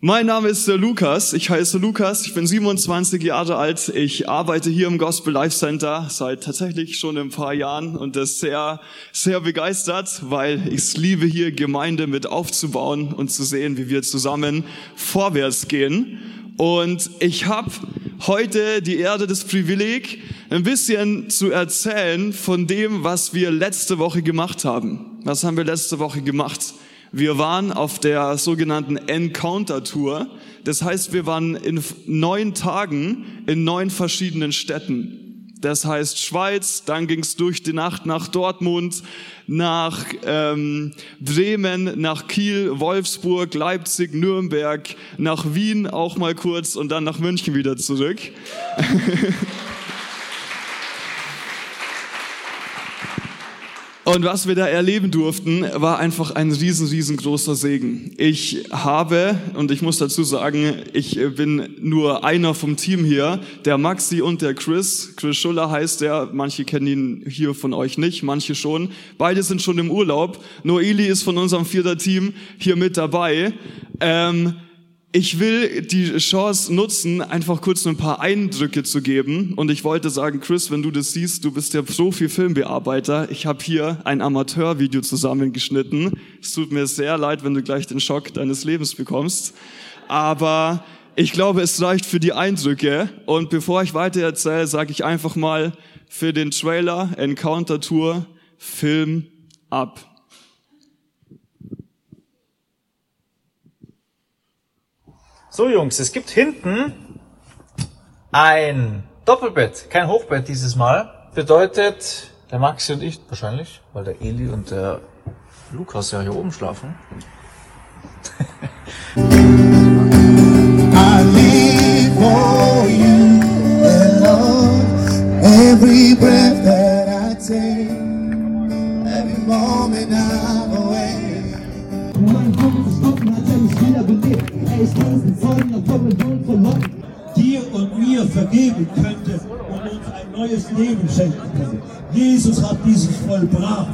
Mein Name ist Lukas. Ich heiße Lukas. Ich bin 27 Jahre alt. Ich arbeite hier im Gospel Life Center seit tatsächlich schon ein paar Jahren und das sehr, sehr begeistert, weil ich es liebe, hier Gemeinde mit aufzubauen und zu sehen, wie wir zusammen vorwärts gehen. Und ich habe heute die Erde des Privileg, ein bisschen zu erzählen von dem, was wir letzte Woche gemacht haben. Was haben wir letzte Woche gemacht? Wir waren auf der sogenannten Encounter Tour. Das heißt, wir waren in neun Tagen in neun verschiedenen Städten. Das heißt Schweiz, dann ging es durch die Nacht nach Dortmund, nach ähm, Bremen, nach Kiel, Wolfsburg, Leipzig, Nürnberg, nach Wien auch mal kurz und dann nach München wieder zurück. Und was wir da erleben durften, war einfach ein riesen, riesengroßer Segen. Ich habe, und ich muss dazu sagen, ich bin nur einer vom Team hier, der Maxi und der Chris. Chris Schuller heißt der, manche kennen ihn hier von euch nicht, manche schon. Beide sind schon im Urlaub. Noeli ist von unserem vierter Team hier mit dabei. Ähm, ich will die Chance nutzen, einfach kurz ein paar Eindrücke zu geben. Und ich wollte sagen, Chris, wenn du das siehst, du bist der Profi-Filmbearbeiter. Ich habe hier ein Amateurvideo zusammengeschnitten. Es tut mir sehr leid, wenn du gleich den Schock deines Lebens bekommst. Aber ich glaube, es reicht für die Eindrücke. Und bevor ich weiter erzähle, sage ich einfach mal für den Trailer Encounter Tour Film ab. So Jungs, es gibt hinten ein Doppelbett, kein Hochbett dieses Mal. Bedeutet, der Maxi und ich wahrscheinlich, weil der Eli und der Lukas ja hier oben schlafen. Every breath Doppelbund von Gott. Dir und mir vergeben könnte und uns ein neues Leben schenken könnte. Jesus hat dieses vollbracht.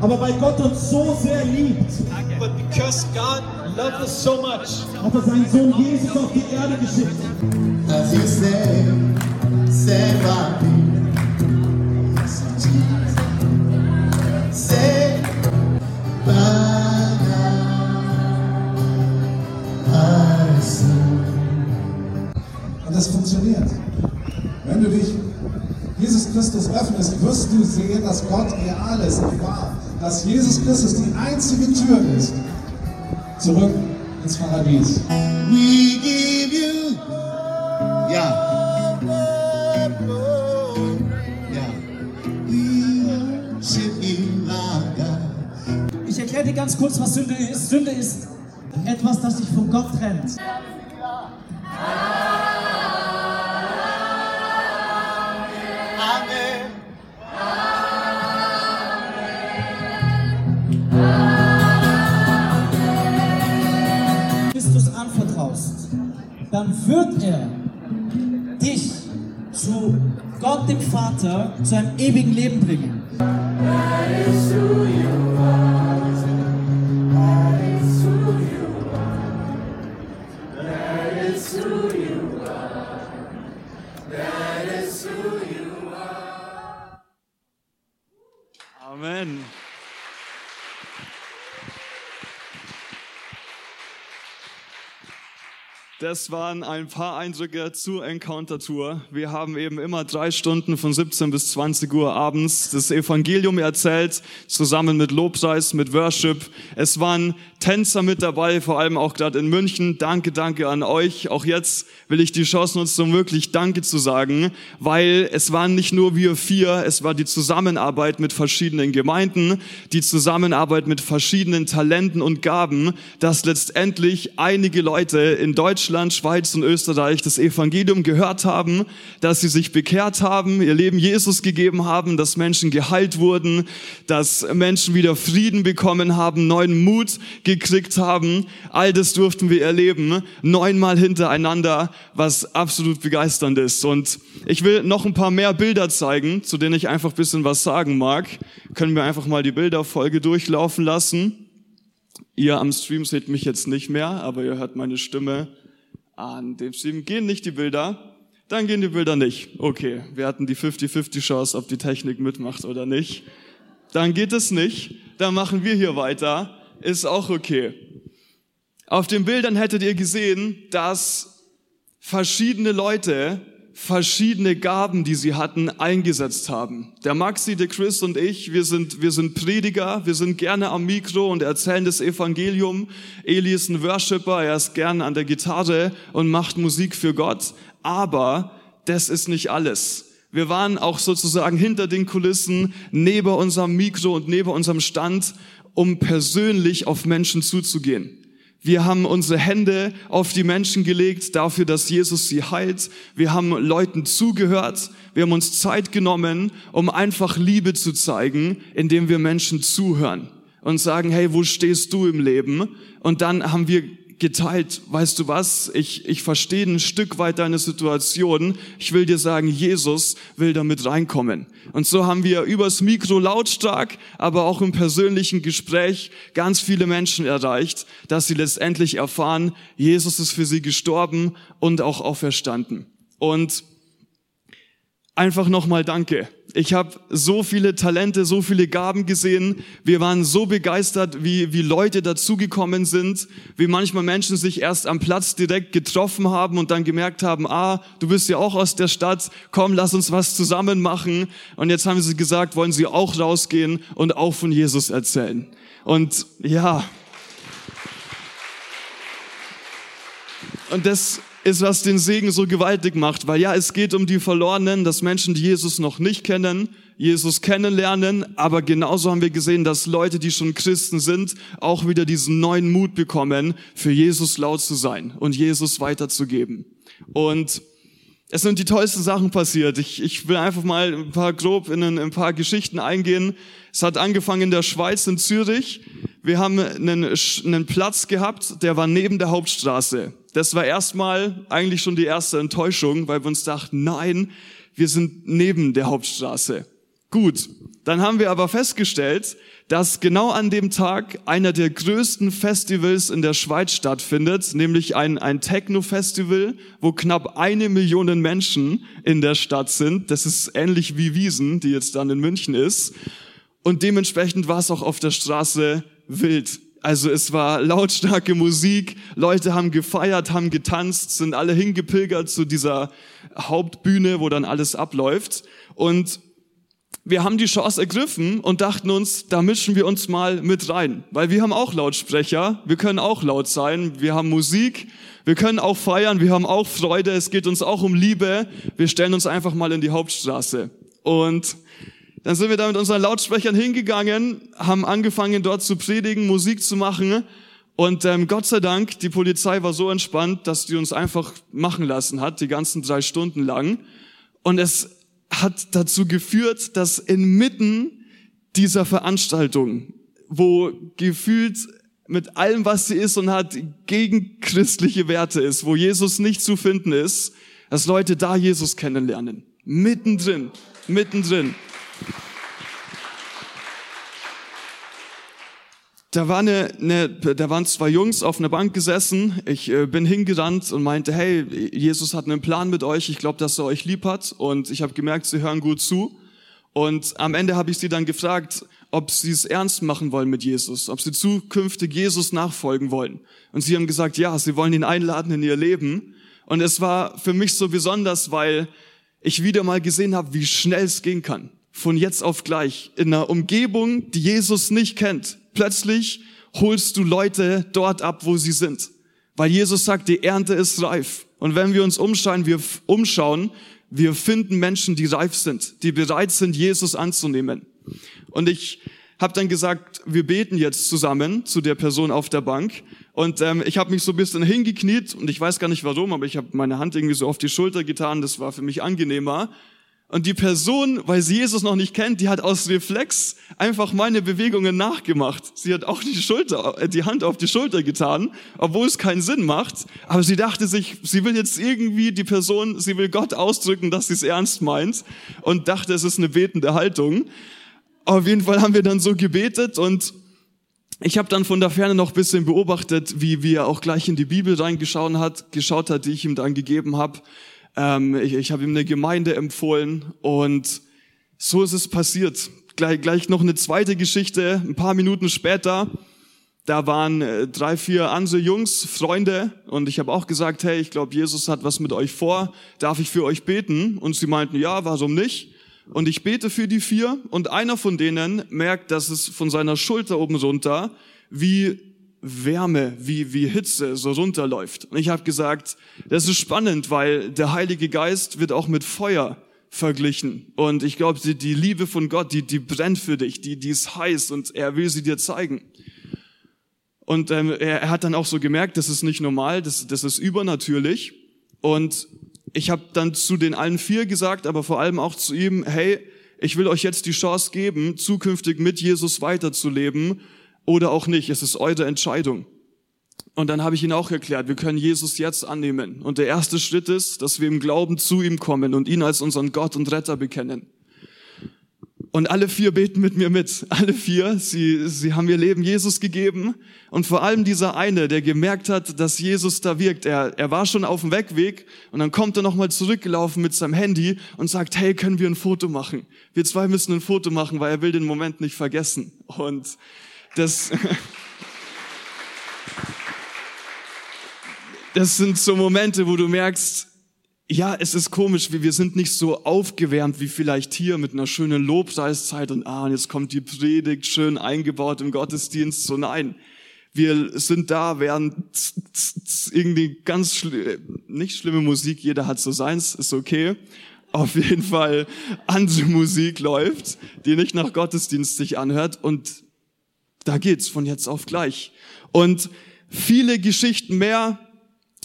Aber weil Gott uns so sehr liebt, but because God loved us so much, hat er seinen Sohn Jesus auf die Erde geschickt. As Christus öffnest, wirst du sehen, dass Gott real ist und wahr. Dass Jesus Christus die einzige Tür ist. Zurück ins Paradies. We give you. Ja. Ich erkläre dir ganz kurz, was Sünde ist. Sünde ist etwas, das dich von Gott trennt. Dann wird er dich zu Gott dem Vater, zu einem ewigen Leben bringen. Das waren ein paar Eindrücke zur Encounter Tour. Wir haben eben immer drei Stunden von 17 bis 20 Uhr abends das Evangelium erzählt, zusammen mit Lobpreis, mit Worship. Es waren Tänzer mit dabei, vor allem auch gerade in München. Danke, danke an euch. Auch jetzt will ich die Chance nutzen, um wirklich Danke zu sagen, weil es waren nicht nur wir vier, es war die Zusammenarbeit mit verschiedenen Gemeinden, die Zusammenarbeit mit verschiedenen Talenten und Gaben, dass letztendlich einige Leute in Deutschland Schweiz und Österreich das Evangelium gehört haben, dass sie sich bekehrt haben, ihr Leben Jesus gegeben haben, dass Menschen geheilt wurden, dass Menschen wieder Frieden bekommen haben, neuen Mut gekriegt haben. All das durften wir erleben, neunmal hintereinander, was absolut begeisternd ist. Und ich will noch ein paar mehr Bilder zeigen, zu denen ich einfach ein bisschen was sagen mag. Können wir einfach mal die Bilderfolge durchlaufen lassen. Ihr am Stream seht mich jetzt nicht mehr, aber ihr hört meine Stimme an dem Stream. Gehen nicht die Bilder, dann gehen die Bilder nicht. Okay, wir hatten die 50-50 Chance, ob die Technik mitmacht oder nicht. Dann geht es nicht, dann machen wir hier weiter, ist auch okay. Auf den Bildern hättet ihr gesehen, dass verschiedene Leute verschiedene Gaben, die sie hatten, eingesetzt haben. Der Maxi, der Chris und ich, wir sind, wir sind Prediger, wir sind gerne am Mikro und erzählen das Evangelium. Eli ist ein Worshipper, er ist gerne an der Gitarre und macht Musik für Gott. Aber das ist nicht alles. Wir waren auch sozusagen hinter den Kulissen, neben unserem Mikro und neben unserem Stand, um persönlich auf Menschen zuzugehen. Wir haben unsere Hände auf die Menschen gelegt dafür, dass Jesus sie heilt. Wir haben Leuten zugehört. Wir haben uns Zeit genommen, um einfach Liebe zu zeigen, indem wir Menschen zuhören und sagen, hey, wo stehst du im Leben? Und dann haben wir geteilt, weißt du was, ich, ich verstehe ein Stück weit deine Situation. Ich will dir sagen, Jesus will damit reinkommen. Und so haben wir übers Mikro lautstark, aber auch im persönlichen Gespräch ganz viele Menschen erreicht, dass sie letztendlich erfahren, Jesus ist für sie gestorben und auch auferstanden. Und einfach nochmal Danke. Ich habe so viele Talente, so viele Gaben gesehen. Wir waren so begeistert, wie, wie Leute dazugekommen sind, wie manchmal Menschen sich erst am Platz direkt getroffen haben und dann gemerkt haben, ah, du bist ja auch aus der Stadt, komm, lass uns was zusammen machen. Und jetzt haben sie gesagt, wollen sie auch rausgehen und auch von Jesus erzählen. Und ja. Und das ist, was den Segen so gewaltig macht, weil ja, es geht um die Verlorenen, dass Menschen, die Jesus noch nicht kennen, Jesus kennenlernen, aber genauso haben wir gesehen, dass Leute, die schon Christen sind, auch wieder diesen neuen Mut bekommen, für Jesus laut zu sein und Jesus weiterzugeben. Und es sind die tollsten Sachen passiert. Ich, ich will einfach mal ein paar grob in ein, ein paar Geschichten eingehen. Es hat angefangen in der Schweiz, in Zürich. Wir haben einen, einen Platz gehabt, der war neben der Hauptstraße. Das war erstmal eigentlich schon die erste Enttäuschung, weil wir uns dachten, nein, wir sind neben der Hauptstraße. Gut, dann haben wir aber festgestellt, dass genau an dem Tag einer der größten Festivals in der Schweiz stattfindet, nämlich ein, ein Techno-Festival, wo knapp eine Million Menschen in der Stadt sind. Das ist ähnlich wie Wiesen, die jetzt dann in München ist. Und dementsprechend war es auch auf der Straße wild. Also es war lautstarke Musik, Leute haben gefeiert, haben getanzt, sind alle hingepilgert zu dieser Hauptbühne, wo dann alles abläuft. Und wir haben die Chance ergriffen und dachten uns, da mischen wir uns mal mit rein, weil wir haben auch Lautsprecher, wir können auch laut sein, wir haben Musik, wir können auch feiern, wir haben auch Freude, es geht uns auch um Liebe, wir stellen uns einfach mal in die Hauptstraße. Und dann sind wir da mit unseren Lautsprechern hingegangen, haben angefangen dort zu predigen, Musik zu machen. Und ähm, Gott sei Dank, die Polizei war so entspannt, dass die uns einfach machen lassen hat, die ganzen drei Stunden lang. Und es hat dazu geführt, dass inmitten dieser Veranstaltung, wo gefühlt mit allem, was sie ist und hat, gegen christliche Werte ist, wo Jesus nicht zu finden ist, dass Leute da Jesus kennenlernen. Mittendrin, mittendrin. Da, war eine, eine, da waren zwei Jungs auf einer Bank gesessen. Ich äh, bin hingerannt und meinte, hey, Jesus hat einen Plan mit euch. Ich glaube, dass er euch lieb hat. Und ich habe gemerkt, sie hören gut zu. Und am Ende habe ich sie dann gefragt, ob sie es ernst machen wollen mit Jesus, ob sie zukünftig Jesus nachfolgen wollen. Und sie haben gesagt, ja, sie wollen ihn einladen in ihr Leben. Und es war für mich so besonders, weil ich wieder mal gesehen habe, wie schnell es gehen kann. Von jetzt auf gleich. In einer Umgebung, die Jesus nicht kennt plötzlich holst du Leute dort ab, wo sie sind. Weil Jesus sagt, die Ernte ist reif. Und wenn wir uns umschauen, wir umschauen, wir finden Menschen, die reif sind, die bereit sind, Jesus anzunehmen. Und ich habe dann gesagt, wir beten jetzt zusammen zu der Person auf der Bank. Und ähm, ich habe mich so ein bisschen hingekniet und ich weiß gar nicht warum, aber ich habe meine Hand irgendwie so auf die Schulter getan. Das war für mich angenehmer. Und die Person, weil sie Jesus noch nicht kennt, die hat aus Reflex einfach meine Bewegungen nachgemacht. Sie hat auch die Schulter, äh, die Hand auf die Schulter getan, obwohl es keinen Sinn macht. Aber sie dachte sich, sie will jetzt irgendwie die Person, sie will Gott ausdrücken, dass sie es ernst meint und dachte, es ist eine betende Haltung. Auf jeden Fall haben wir dann so gebetet und ich habe dann von der Ferne noch bisschen beobachtet, wie, wie er auch gleich in die Bibel reingeschaut hat, geschaut hat, die ich ihm dann gegeben habe. Ähm, ich ich habe ihm eine Gemeinde empfohlen und so ist es passiert. Gleich, gleich noch eine zweite Geschichte, ein paar Minuten später. Da waren äh, drei, vier andere Jungs, Freunde, und ich habe auch gesagt, hey, ich glaube, Jesus hat was mit euch vor, darf ich für euch beten? Und sie meinten, ja, warum nicht? Und ich bete für die vier, und einer von denen merkt, dass es von seiner Schulter oben runter wie Wärme, wie, wie Hitze so runterläuft. Und ich habe gesagt, das ist spannend, weil der Heilige Geist wird auch mit Feuer verglichen. Und ich glaube, die, die Liebe von Gott, die, die brennt für dich, die, die ist heiß und er will sie dir zeigen. Und ähm, er, er hat dann auch so gemerkt, das ist nicht normal, das, das ist übernatürlich. Und ich habe dann zu den allen vier gesagt, aber vor allem auch zu ihm, hey, ich will euch jetzt die Chance geben, zukünftig mit Jesus weiterzuleben oder auch nicht. Es ist eure Entscheidung. Und dann habe ich ihn auch erklärt, wir können Jesus jetzt annehmen. Und der erste Schritt ist, dass wir im Glauben zu ihm kommen und ihn als unseren Gott und Retter bekennen. Und alle vier beten mit mir mit. Alle vier, sie, sie haben ihr Leben Jesus gegeben. Und vor allem dieser eine, der gemerkt hat, dass Jesus da wirkt. Er, er war schon auf dem Wegweg und dann kommt er nochmal zurückgelaufen mit seinem Handy und sagt, hey, können wir ein Foto machen? Wir zwei müssen ein Foto machen, weil er will den Moment nicht vergessen. Und das, das sind so Momente, wo du merkst, ja, es ist komisch, wir sind nicht so aufgewärmt wie vielleicht hier mit einer schönen Lobpreiszeit und ah, und jetzt kommt die Predigt schön eingebaut im Gottesdienst. So nein, wir sind da, während irgendwie ganz schli nicht schlimme Musik, jeder hat so seins, ist okay. Auf jeden Fall andere Musik läuft, die nicht nach Gottesdienst sich anhört und da geht's von jetzt auf gleich. Und viele Geschichten mehr.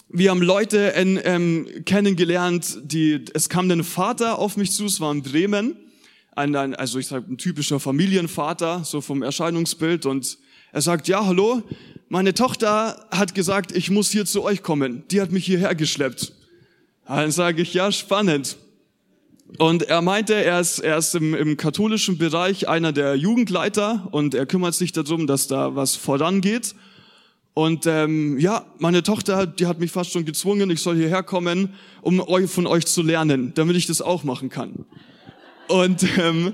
Wir haben Leute in, ähm, kennengelernt, die, es kam ein Vater auf mich zu, es war in Bremen, ein, ein, also ich sage ein typischer Familienvater, so vom Erscheinungsbild und er sagt, ja, hallo, meine Tochter hat gesagt, ich muss hier zu euch kommen. Die hat mich hierher geschleppt. Dann sage ich, ja, spannend. Und er meinte, er ist, er ist im, im katholischen Bereich einer der Jugendleiter und er kümmert sich darum, dass da was vorangeht. Und ähm, ja, meine Tochter, die hat mich fast schon gezwungen, ich soll hierher kommen, um euch von euch zu lernen, damit ich das auch machen kann. Und ähm,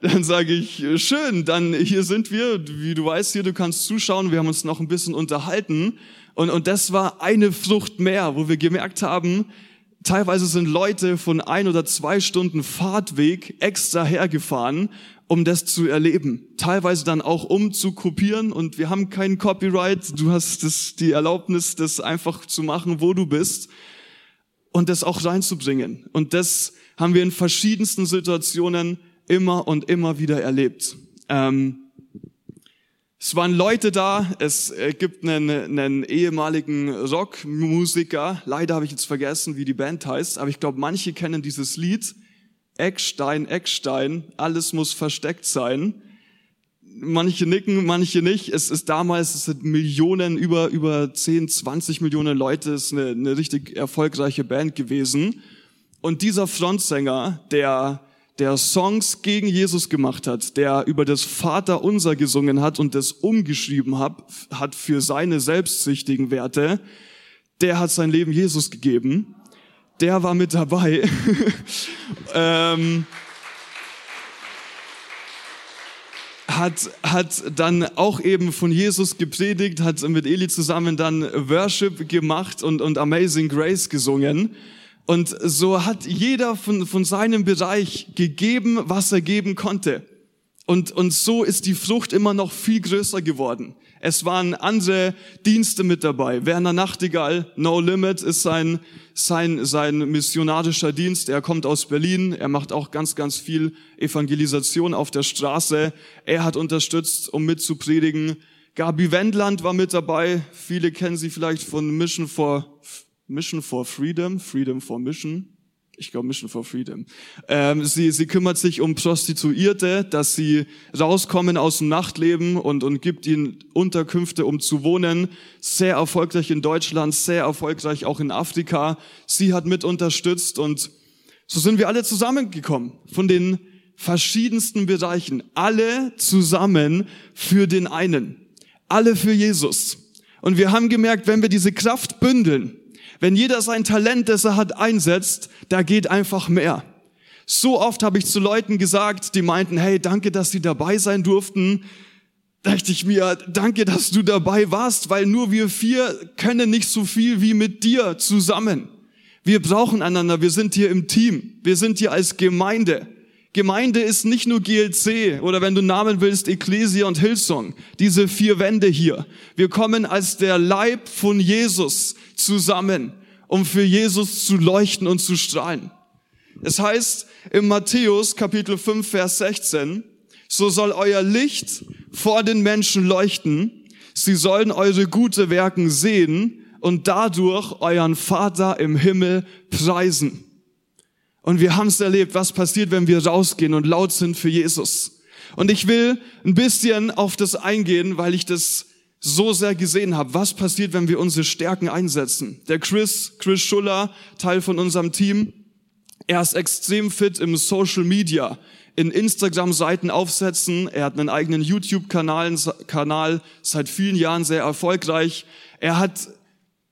dann sage ich, schön, dann hier sind wir, wie du weißt hier, du kannst zuschauen, wir haben uns noch ein bisschen unterhalten. Und, und das war eine Frucht mehr, wo wir gemerkt haben, Teilweise sind Leute von ein oder zwei Stunden Fahrtweg extra hergefahren, um das zu erleben. Teilweise dann auch um zu kopieren und wir haben keinen Copyright. Du hast das, die Erlaubnis, das einfach zu machen, wo du bist und das auch reinzubringen. Und das haben wir in verschiedensten Situationen immer und immer wieder erlebt. Ähm, es waren Leute da, es äh, gibt einen, einen ehemaligen Rockmusiker, leider habe ich jetzt vergessen, wie die Band heißt, aber ich glaube, manche kennen dieses Lied, Eckstein, Eckstein, alles muss versteckt sein. Manche nicken, manche nicht. Es ist damals, es sind Millionen, über, über 10, 20 Millionen Leute, es ist eine, eine richtig erfolgreiche Band gewesen. Und dieser Frontsänger, der der Songs gegen Jesus gemacht hat, der über das Vaterunser gesungen hat und das umgeschrieben hat, hat für seine selbstsüchtigen Werte, der hat sein Leben Jesus gegeben. Der war mit dabei. ähm, hat, hat dann auch eben von Jesus gepredigt, hat mit Eli zusammen dann Worship gemacht und, und Amazing Grace gesungen. Und so hat jeder von, von seinem Bereich gegeben, was er geben konnte. Und, und so ist die Frucht immer noch viel größer geworden. Es waren andere Dienste mit dabei. Werner Nachtigall, No Limit, ist sein, sein, sein missionarischer Dienst. Er kommt aus Berlin. Er macht auch ganz, ganz viel Evangelisation auf der Straße. Er hat unterstützt, um mitzupredigen. Gabi Wendland war mit dabei. Viele kennen sie vielleicht von Mission for Mission for Freedom, Freedom for Mission. ich glaube Mission for Freedom. Ähm, sie, sie kümmert sich um Prostituierte, dass sie rauskommen aus dem Nachtleben und, und gibt ihnen Unterkünfte, um zu wohnen. Sehr erfolgreich in Deutschland, sehr erfolgreich auch in Afrika. Sie hat mit unterstützt und so sind wir alle zusammengekommen von den verschiedensten Bereichen. Alle zusammen für den einen. Alle für Jesus. Und wir haben gemerkt, wenn wir diese Kraft bündeln, wenn jeder sein Talent, das er hat, einsetzt, da geht einfach mehr. So oft habe ich zu Leuten gesagt, die meinten, hey, danke, dass sie dabei sein durften. Dachte ich mir, danke, dass du dabei warst, weil nur wir vier können nicht so viel wie mit dir zusammen. Wir brauchen einander, wir sind hier im Team, wir sind hier als Gemeinde. Gemeinde ist nicht nur GLC oder wenn du Namen willst, Ecclesia und Hillsong. Diese vier Wände hier. Wir kommen als der Leib von Jesus zusammen, um für Jesus zu leuchten und zu strahlen. Es heißt im Matthäus Kapitel 5, Vers 16, so soll euer Licht vor den Menschen leuchten, sie sollen eure gute Werken sehen und dadurch euren Vater im Himmel preisen. Und wir haben es erlebt, was passiert, wenn wir rausgehen und laut sind für Jesus. Und ich will ein bisschen auf das eingehen, weil ich das so sehr gesehen habe. Was passiert, wenn wir unsere Stärken einsetzen? Der Chris, Chris Schuller, Teil von unserem Team, er ist extrem fit im Social Media, in Instagram-Seiten aufsetzen. Er hat einen eigenen YouTube-Kanal, Kanal, seit vielen Jahren sehr erfolgreich. Er hat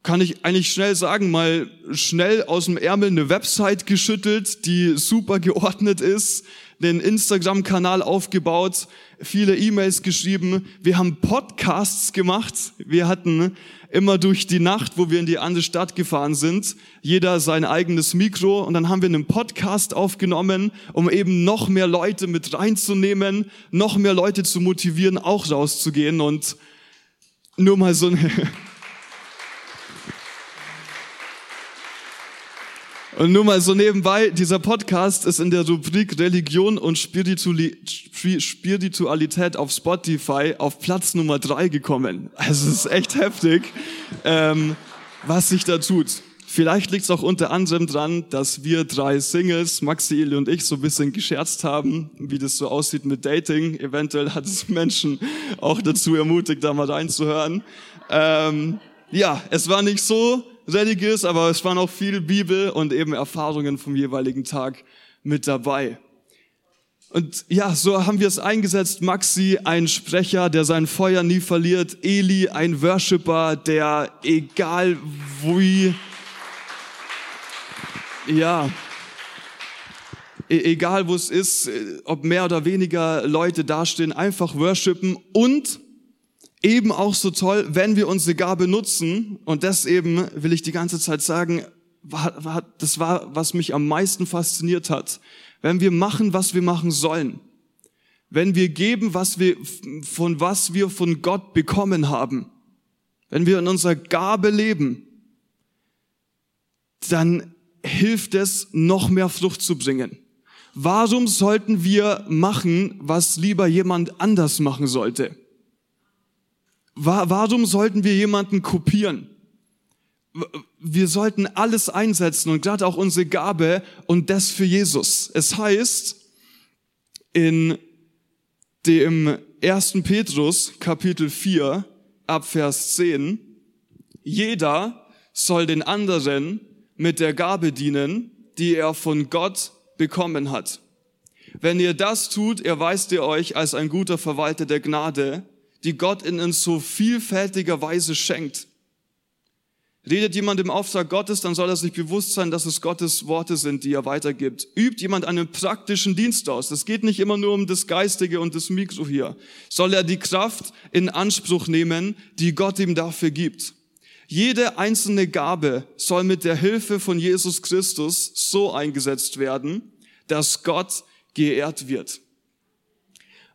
kann ich eigentlich schnell sagen, mal schnell aus dem Ärmel eine Website geschüttelt, die super geordnet ist, den Instagram-Kanal aufgebaut, viele E-Mails geschrieben. Wir haben Podcasts gemacht. Wir hatten immer durch die Nacht, wo wir in die andere Stadt gefahren sind, jeder sein eigenes Mikro und dann haben wir einen Podcast aufgenommen, um eben noch mehr Leute mit reinzunehmen, noch mehr Leute zu motivieren, auch rauszugehen und nur mal so eine Und nur mal so nebenbei, dieser Podcast ist in der Rubrik Religion und Spiritualität auf Spotify auf Platz Nummer drei gekommen. Also es ist echt heftig, ähm, was sich da tut. Vielleicht liegt es auch unter anderem dran, dass wir drei Singles, Maxi, Eli und ich, so ein bisschen gescherzt haben, wie das so aussieht mit Dating. Eventuell hat es Menschen auch dazu ermutigt, da mal reinzuhören. Ähm, ja, es war nicht so religiös, aber es waren auch viel Bibel und eben Erfahrungen vom jeweiligen Tag mit dabei. Und ja, so haben wir es eingesetzt. Maxi, ein Sprecher, der sein Feuer nie verliert. Eli, ein Worshipper, der egal wie, ja, e-, egal wo es ist, ob mehr oder weniger Leute dastehen, einfach worshipen und eben auch so toll, wenn wir unsere Gabe nutzen. Und das eben will ich die ganze Zeit sagen, das war, was mich am meisten fasziniert hat. Wenn wir machen, was wir machen sollen. Wenn wir geben, was wir, von was wir von Gott bekommen haben. Wenn wir in unserer Gabe leben, dann hilft es, noch mehr Frucht zu bringen. Warum sollten wir machen, was lieber jemand anders machen sollte? Warum sollten wir jemanden kopieren? Wir sollten alles einsetzen und gerade auch unsere Gabe und das für Jesus. Es heißt in dem ersten Petrus Kapitel 4 ab Vers 10, jeder soll den anderen mit der Gabe dienen, die er von Gott bekommen hat. Wenn ihr das tut, erweist ihr euch als ein guter Verwalter der Gnade, die Gott in uns so vielfältiger Weise schenkt. Redet jemand im Auftrag Gottes, dann soll er sich bewusst sein, dass es Gottes Worte sind, die er weitergibt. Übt jemand einen praktischen Dienst aus. Es geht nicht immer nur um das Geistige und das Mikro hier. Soll er die Kraft in Anspruch nehmen, die Gott ihm dafür gibt. Jede einzelne Gabe soll mit der Hilfe von Jesus Christus so eingesetzt werden, dass Gott geehrt wird.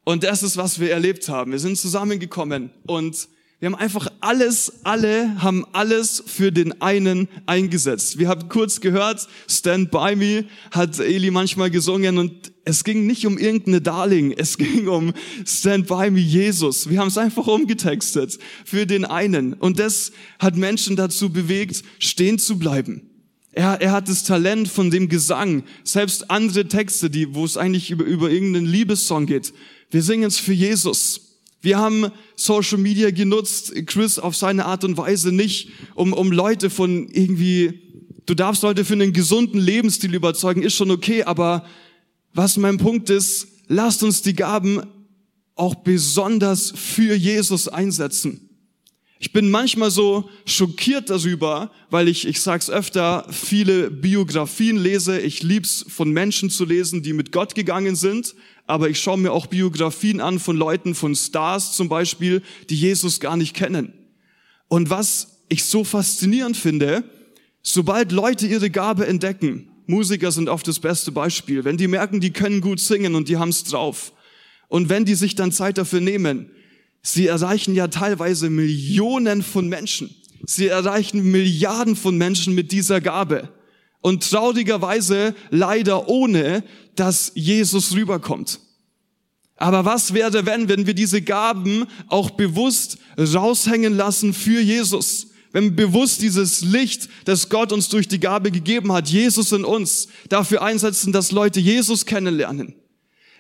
Und das ist, was wir erlebt haben. Wir sind zusammengekommen und wir haben einfach alles, alle haben alles für den einen eingesetzt. Wir haben kurz gehört, Stand by me hat Eli manchmal gesungen und es ging nicht um irgendeine Darling, es ging um Stand by me Jesus. Wir haben es einfach umgetextet für den einen und das hat Menschen dazu bewegt, stehen zu bleiben Er, er hat das Talent von dem Gesang. Selbst andere Texte, die, wo es eigentlich über, über irgendeinen Liebessong geht. Wir singen es für Jesus. Wir haben Social Media genutzt, Chris auf seine Art und Weise nicht, um, um Leute von irgendwie, du darfst Leute für einen gesunden Lebensstil überzeugen, ist schon okay, aber was mein Punkt ist, lasst uns die Gaben auch besonders für Jesus einsetzen. Ich bin manchmal so schockiert darüber, weil ich, ich sag's öfter, viele Biografien lese. Ich lieb's von Menschen zu lesen, die mit Gott gegangen sind. Aber ich schaue mir auch Biografien an von Leuten, von Stars zum Beispiel, die Jesus gar nicht kennen. Und was ich so faszinierend finde, sobald Leute ihre Gabe entdecken, Musiker sind oft das beste Beispiel, wenn die merken, die können gut singen und die haben's drauf. Und wenn die sich dann Zeit dafür nehmen, Sie erreichen ja teilweise Millionen von Menschen. Sie erreichen Milliarden von Menschen mit dieser Gabe. Und traurigerweise leider ohne, dass Jesus rüberkommt. Aber was wäre, wenn, wenn wir diese Gaben auch bewusst raushängen lassen für Jesus? Wenn wir bewusst dieses Licht, das Gott uns durch die Gabe gegeben hat, Jesus in uns, dafür einsetzen, dass Leute Jesus kennenlernen.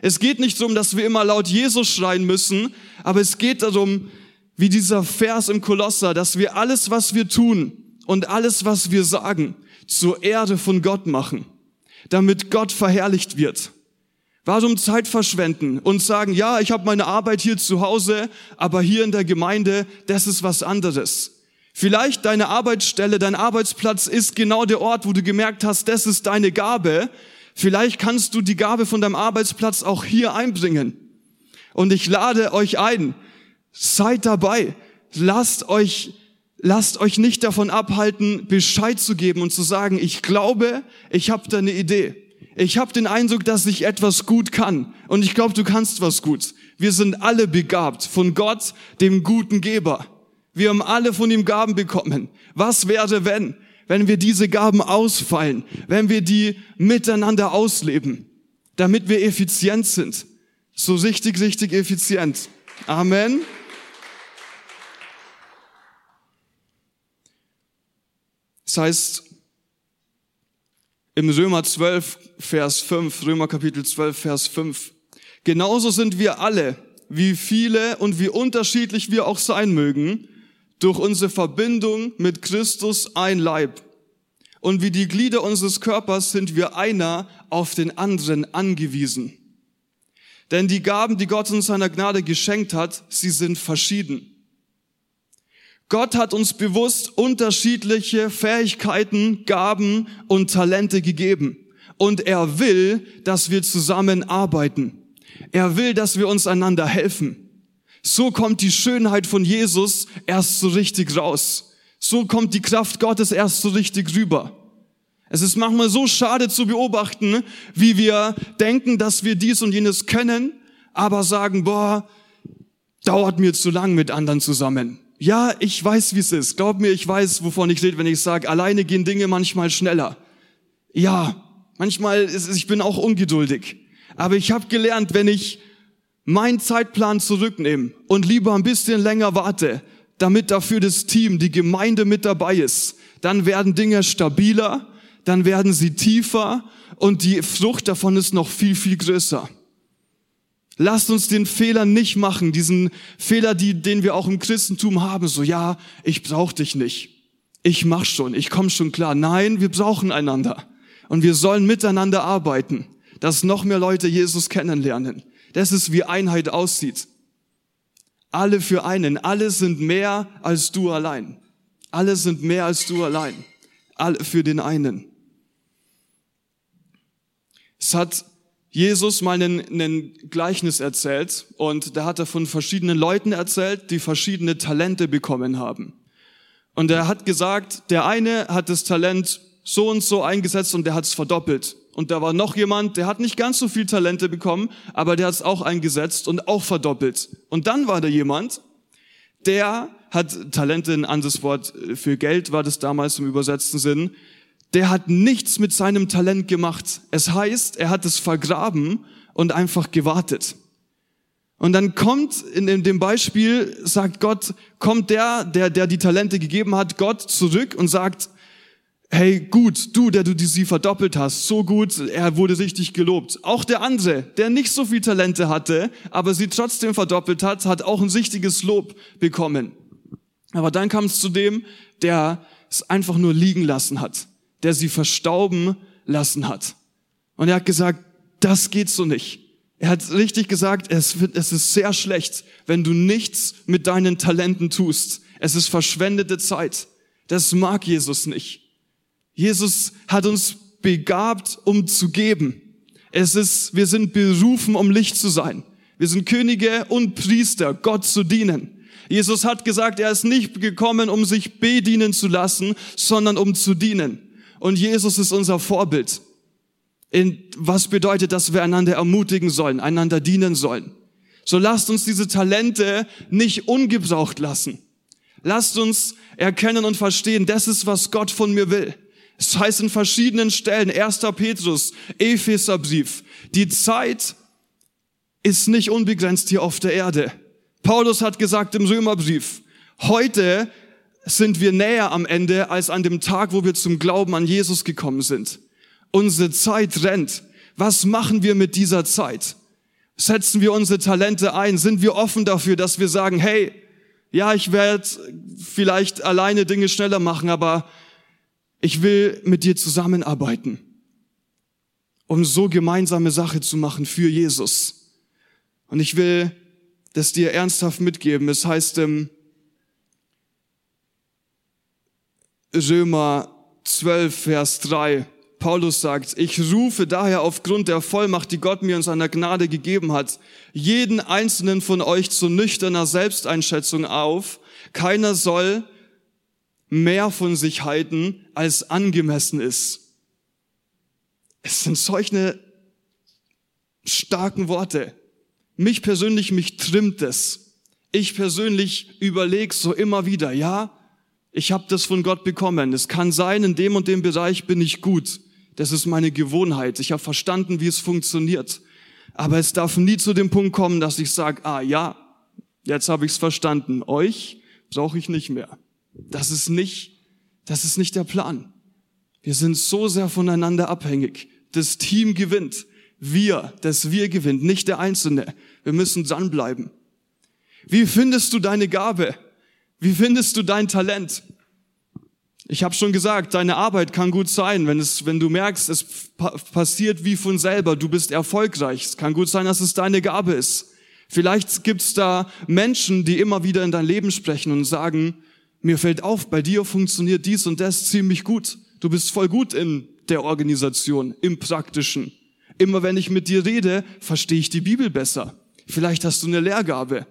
Es geht nicht darum, dass wir immer laut Jesus schreien müssen, aber es geht darum, wie dieser Vers im Kolosser, dass wir alles, was wir tun und alles, was wir sagen, zur Erde von Gott machen, damit Gott verherrlicht wird. Warum Zeit verschwenden und sagen, ja, ich habe meine Arbeit hier zu Hause, aber hier in der Gemeinde, das ist was anderes. Vielleicht deine Arbeitsstelle, dein Arbeitsplatz ist genau der Ort, wo du gemerkt hast, das ist deine Gabe, Vielleicht kannst du die Gabe von deinem Arbeitsplatz auch hier einbringen. Und ich lade euch ein, seid dabei. Lasst euch, lasst euch nicht davon abhalten, Bescheid zu geben und zu sagen, ich glaube, ich habe da eine Idee. Ich habe den Eindruck, dass ich etwas gut kann. Und ich glaube, du kannst was gut. Wir sind alle begabt von Gott, dem guten Geber. Wir haben alle von ihm Gaben bekommen. Was wäre, wenn? wenn wir diese Gaben ausfallen, wenn wir die miteinander ausleben, damit wir effizient sind. So richtig, richtig effizient. Amen. Das heißt, im Römer 12, Vers 5, Römer Kapitel 12, Vers 5, genauso sind wir alle, wie viele und wie unterschiedlich wir auch sein mögen, durch unsere Verbindung mit Christus ein Leib. Und wie die Glieder unseres Körpers sind wir einer auf den anderen angewiesen. Denn die Gaben, die Gott uns seiner Gnade geschenkt hat, sie sind verschieden. Gott hat uns bewusst unterschiedliche Fähigkeiten, Gaben und Talente gegeben. Und er will, dass wir zusammenarbeiten. Er will, dass wir uns einander helfen. So kommt die Schönheit von Jesus erst so richtig raus. So kommt die Kraft Gottes erst so richtig rüber. Es ist manchmal so schade zu beobachten, wie wir denken, dass wir dies und jenes können, aber sagen, boah, dauert mir zu lang mit anderen zusammen. Ja, ich weiß, wie es ist. Glaub mir, ich weiß, wovon ich rede, wenn ich sage, alleine gehen Dinge manchmal schneller. Ja, manchmal ist ich bin auch ungeduldig. Aber ich habe gelernt, wenn ich meinen Zeitplan zurücknehme und lieber ein bisschen länger warte, damit dafür das Team, die Gemeinde mit dabei ist, dann werden Dinge stabiler, dann werden sie tiefer und die Frucht davon ist noch viel, viel größer. Lasst uns den Fehler nicht machen, diesen Fehler, die, den wir auch im Christentum haben, so ja, ich brauche dich nicht. Ich mach schon, ich komme schon klar. Nein, wir brauchen einander. Und wir sollen miteinander arbeiten, dass noch mehr Leute Jesus kennenlernen. Das ist, wie Einheit aussieht. Alle für einen. Alle sind mehr als du allein. Alle sind mehr als du allein. Alle für den einen. Es hat Jesus mal einen Gleichnis erzählt und da hat er von verschiedenen Leuten erzählt, die verschiedene Talente bekommen haben. Und er hat gesagt, der eine hat das Talent so und so eingesetzt und der hat es verdoppelt. Und da war noch jemand, der hat nicht ganz so viel Talente bekommen, aber der hat es auch eingesetzt und auch verdoppelt. Und dann war da jemand, der hat Talente, ein anderes Wort für Geld war das damals im übersetzten Sinn, der hat nichts mit seinem Talent gemacht. Es heißt, er hat es vergraben und einfach gewartet. Und dann kommt in dem Beispiel, sagt Gott, kommt der, der, der die Talente gegeben hat, Gott zurück und sagt, hey, gut, du, der du die sie verdoppelt hast, so gut, er wurde richtig gelobt. Auch der andere, der nicht so viel Talente hatte, aber sie trotzdem verdoppelt hat, hat auch ein richtiges Lob bekommen. Aber dann kam es zu dem, der es einfach nur liegen lassen hat, der sie verstauben lassen hat. Und er hat gesagt, das geht so nicht. Er hat richtig gesagt, es, es ist sehr schlecht, wenn du nichts mit deinen Talenten tust. Es ist verschwendete Zeit. Das mag Jesus nicht. Jesus hat uns begabt, um zu geben. Es ist, wir sind berufen, um Licht zu sein. Wir sind Könige und Priester, Gott zu dienen. Jesus hat gesagt, er ist nicht gekommen, um sich bedienen zu lassen, sondern um zu dienen. Und Jesus ist unser Vorbild. In, was bedeutet, dass wir einander ermutigen sollen, einander dienen sollen. So lasst uns diese Talente nicht ungebraucht lassen. Lasst uns erkennen und verstehen, das ist, was Gott von mir will. Es heißt in verschiedenen Stellen, 1. Petrus, Epheserbrief, die Zeit ist nicht unbegrenzt hier auf der Erde. Paulus hat gesagt im Römerbrief, heute sind wir näher am Ende als an dem Tag, wo wir zum Glauben an Jesus gekommen sind. Unsere Zeit rennt. Was machen wir mit dieser Zeit? Setzen wir unsere Talente ein? Sind wir offen dafür, dass wir sagen, hey, ja, ich werde vielleicht alleine Dinge schneller machen, aber ich will mit dir zusammenarbeiten, um so gemeinsame Sache zu machen für Jesus. Und ich will das dir ernsthaft mitgeben. Es heißt im Römer 12, Vers 3, Paulus sagt, ich rufe daher aufgrund der Vollmacht, die Gott mir in seiner Gnade gegeben hat, jeden einzelnen von euch zu nüchterner Selbsteinschätzung auf. Keiner soll mehr von sich halten, als angemessen ist. Es sind solche starken Worte. Mich persönlich, mich trimmt es. Ich persönlich überlege so immer wieder, ja, ich habe das von Gott bekommen. Es kann sein, in dem und dem Bereich bin ich gut. Das ist meine Gewohnheit. Ich habe verstanden, wie es funktioniert. Aber es darf nie zu dem Punkt kommen, dass ich sage, ah ja, jetzt habe ich es verstanden. Euch brauche ich nicht mehr. Das ist nicht, das ist nicht der Plan. Wir sind so sehr voneinander abhängig. Das Team gewinnt. Wir, das Wir gewinnt, nicht der Einzelne. Wir müssen dranbleiben. Wie findest du deine Gabe? Wie findest du dein Talent? Ich habe schon gesagt, deine Arbeit kann gut sein, wenn, es, wenn du merkst, es pa passiert wie von selber, du bist erfolgreich. Es kann gut sein, dass es deine Gabe ist. Vielleicht gibt's da Menschen, die immer wieder in dein Leben sprechen und sagen, mir fällt auf, bei dir funktioniert dies und das ziemlich gut. Du bist voll gut in der Organisation, im Praktischen. Immer wenn ich mit dir rede, verstehe ich die Bibel besser. Vielleicht hast du eine Lehrgabe.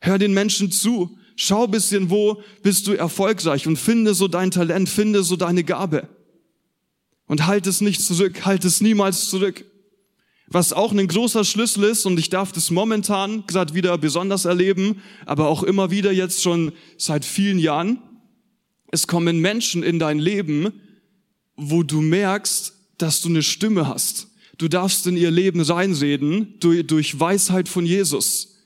Hör den Menschen zu. Schau bisschen, wo bist du erfolgreich und finde so dein Talent, finde so deine Gabe. Und halt es nicht zurück, halt es niemals zurück. Was auch ein großer Schlüssel ist, und ich darf das momentan gerade wieder besonders erleben, aber auch immer wieder jetzt schon seit vielen Jahren, es kommen Menschen in dein Leben, wo du merkst, dass du eine Stimme hast. Du darfst in ihr Leben reinreden durch, durch Weisheit von Jesus.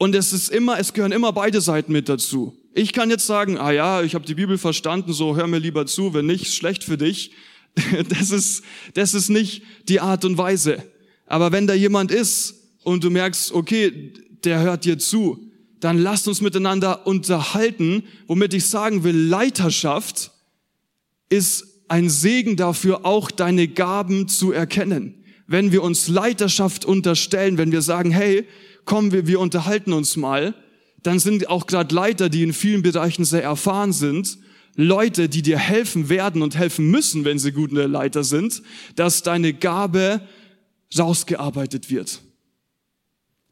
Und es ist immer, es gehören immer beide Seiten mit dazu. Ich kann jetzt sagen, ah ja, ich habe die Bibel verstanden, so hör mir lieber zu, wenn nicht, schlecht für dich. Das ist, das ist nicht die Art und Weise. Aber wenn da jemand ist und du merkst, okay, der hört dir zu, dann lasst uns miteinander unterhalten, womit ich sagen will, Leiterschaft ist ein Segen dafür, auch deine Gaben zu erkennen. Wenn wir uns Leiterschaft unterstellen, wenn wir sagen, hey, komm, wir, wir unterhalten uns mal, dann sind auch gerade Leiter, die in vielen Bereichen sehr erfahren sind, Leute, die dir helfen werden und helfen müssen, wenn sie gute Leiter sind, dass deine Gabe rausgearbeitet wird.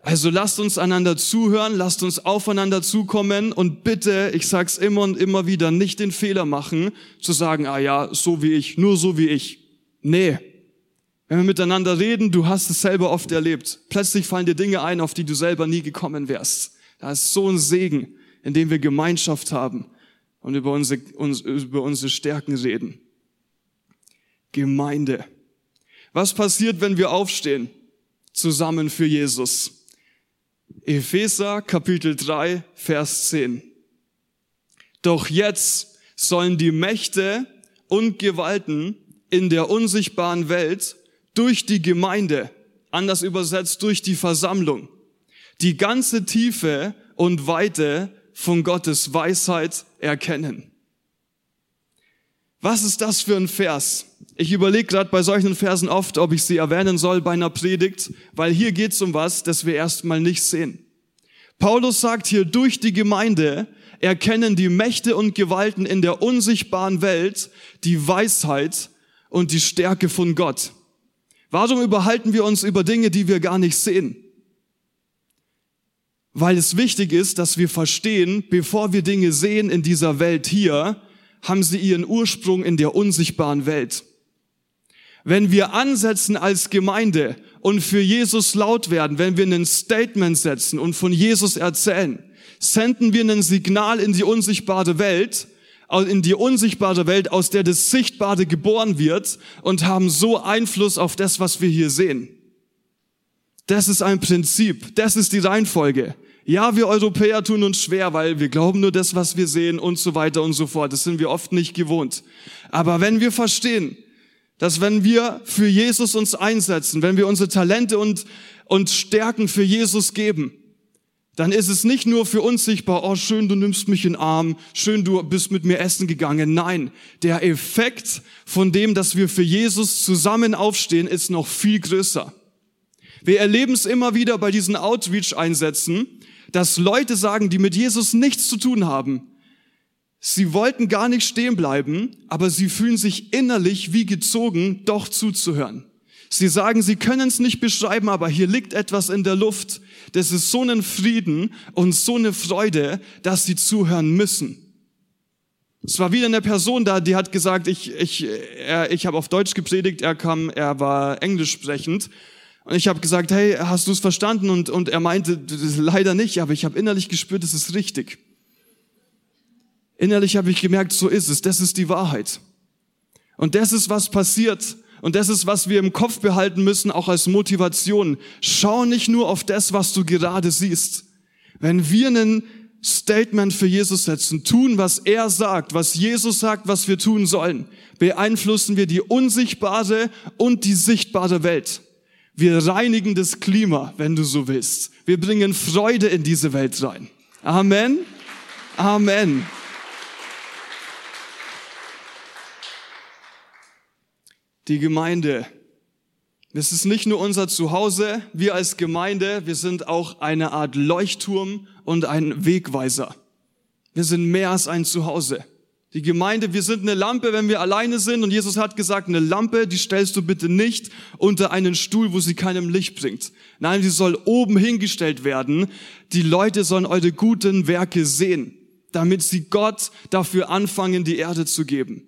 Also lasst uns einander zuhören, lasst uns aufeinander zukommen und bitte, ich sag's immer und immer wieder, nicht den Fehler machen, zu sagen, ah ja, so wie ich, nur so wie ich. Nee. Wenn wir miteinander reden, du hast es selber oft erlebt. Plötzlich fallen dir Dinge ein, auf die du selber nie gekommen wärst. Da ist so ein Segen, in dem wir Gemeinschaft haben und über unsere, uns, über unsere Stärken reden. Gemeinde. Was passiert, wenn wir aufstehen? Zusammen für Jesus. Epheser Kapitel 3, Vers 10. Doch jetzt sollen die Mächte und Gewalten in der unsichtbaren Welt durch die Gemeinde, anders übersetzt durch die Versammlung, die ganze Tiefe und Weite von Gottes Weisheit erkennen. Was ist das für ein Vers? Ich überlege gerade bei solchen Versen oft, ob ich sie erwähnen soll bei einer Predigt, weil hier geht es um was, das wir erstmal nicht sehen. Paulus sagt hier, durch die Gemeinde erkennen die Mächte und Gewalten in der unsichtbaren Welt die Weisheit und die Stärke von Gott. Warum überhalten wir uns über Dinge, die wir gar nicht sehen? Weil es wichtig ist, dass wir verstehen, bevor wir Dinge sehen in dieser Welt hier, haben sie ihren Ursprung in der unsichtbaren Welt. Wenn wir ansetzen als Gemeinde und für Jesus laut werden, wenn wir ein Statement setzen und von Jesus erzählen, senden wir ein Signal in die unsichtbare Welt, in die unsichtbare Welt, aus der das Sichtbare geboren wird und haben so Einfluss auf das, was wir hier sehen. Das ist ein Prinzip, das ist die Reihenfolge. Ja, wir Europäer tun uns schwer, weil wir glauben nur das, was wir sehen und so weiter und so fort. Das sind wir oft nicht gewohnt. Aber wenn wir verstehen, dass wenn wir für Jesus uns einsetzen, wenn wir unsere Talente und, und Stärken für Jesus geben, dann ist es nicht nur für uns sichtbar, oh schön, du nimmst mich in den Arm, schön, du bist mit mir essen gegangen. Nein, der Effekt von dem, dass wir für Jesus zusammen aufstehen, ist noch viel größer. Wir erleben es immer wieder bei diesen Outreach-Einsätzen, dass Leute sagen, die mit Jesus nichts zu tun haben, sie wollten gar nicht stehen bleiben, aber sie fühlen sich innerlich wie gezogen, doch zuzuhören. Sie sagen, sie können es nicht beschreiben, aber hier liegt etwas in der Luft. Das ist so ein Frieden und so eine Freude, dass sie zuhören müssen. Es war wieder eine Person da, die hat gesagt, ich, ich, er, ich habe auf Deutsch gepredigt, er kam, er war englisch sprechend und ich habe gesagt, hey, hast du es verstanden? Und, und er meinte, leider nicht, aber ich habe innerlich gespürt, es ist richtig. Innerlich habe ich gemerkt, so ist es, das ist die Wahrheit. Und das ist, was passiert. Und das ist, was wir im Kopf behalten müssen, auch als Motivation. Schau nicht nur auf das, was du gerade siehst. Wenn wir einen Statement für Jesus setzen, tun, was er sagt, was Jesus sagt, was wir tun sollen, beeinflussen wir die unsichtbare und die sichtbare Welt. Wir reinigen das Klima, wenn du so willst. Wir bringen Freude in diese Welt rein. Amen. Amen. Die Gemeinde. Das ist nicht nur unser Zuhause. Wir als Gemeinde, wir sind auch eine Art Leuchtturm und ein Wegweiser. Wir sind mehr als ein Zuhause. Die Gemeinde, wir sind eine Lampe, wenn wir alleine sind. Und Jesus hat gesagt, eine Lampe, die stellst du bitte nicht unter einen Stuhl, wo sie keinem Licht bringt. Nein, sie soll oben hingestellt werden. Die Leute sollen eure guten Werke sehen, damit sie Gott dafür anfangen, die Erde zu geben.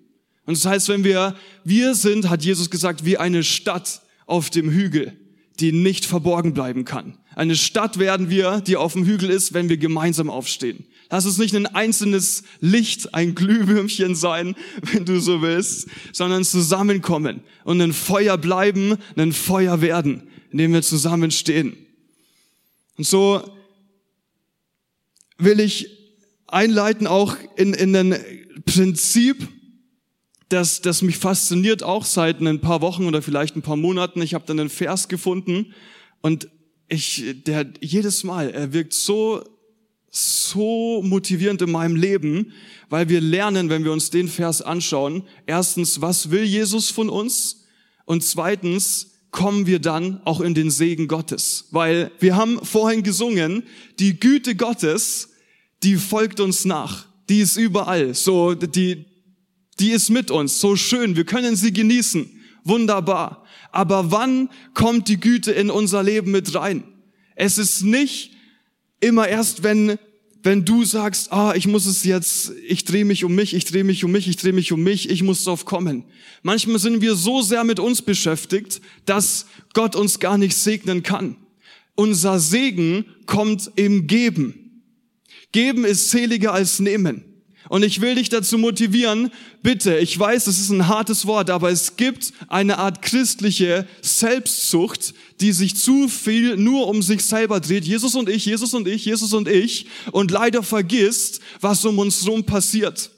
Und das heißt, wenn wir, wir sind, hat Jesus gesagt, wie eine Stadt auf dem Hügel, die nicht verborgen bleiben kann. Eine Stadt werden wir, die auf dem Hügel ist, wenn wir gemeinsam aufstehen. Lass es nicht ein einzelnes Licht, ein Glühwürmchen sein, wenn du so willst, sondern zusammenkommen und ein Feuer bleiben, ein Feuer werden, indem wir zusammenstehen. Und so will ich einleiten auch in, in ein Prinzip, das, das mich fasziniert auch seit ein paar Wochen oder vielleicht ein paar Monaten. Ich habe dann einen Vers gefunden und ich, der jedes Mal, er wirkt so so motivierend in meinem Leben, weil wir lernen, wenn wir uns den Vers anschauen, erstens, was will Jesus von uns? Und zweitens, kommen wir dann auch in den Segen Gottes. Weil wir haben vorhin gesungen, die Güte Gottes, die folgt uns nach. Die ist überall. So, die, die ist mit uns. So schön. Wir können sie genießen. Wunderbar. Aber wann kommt die Güte in unser Leben mit rein? Es ist nicht immer erst, wenn, wenn du sagst, ah, ich muss es jetzt, ich drehe mich um mich, ich drehe mich um mich, ich drehe mich um mich, ich muss drauf kommen. Manchmal sind wir so sehr mit uns beschäftigt, dass Gott uns gar nicht segnen kann. Unser Segen kommt im Geben. Geben ist seliger als nehmen. Und ich will dich dazu motivieren, bitte, ich weiß, es ist ein hartes Wort, aber es gibt eine Art christliche Selbstzucht, die sich zu viel nur um sich selber dreht. Jesus und ich, Jesus und ich, Jesus und ich und leider vergisst, was um uns rum passiert.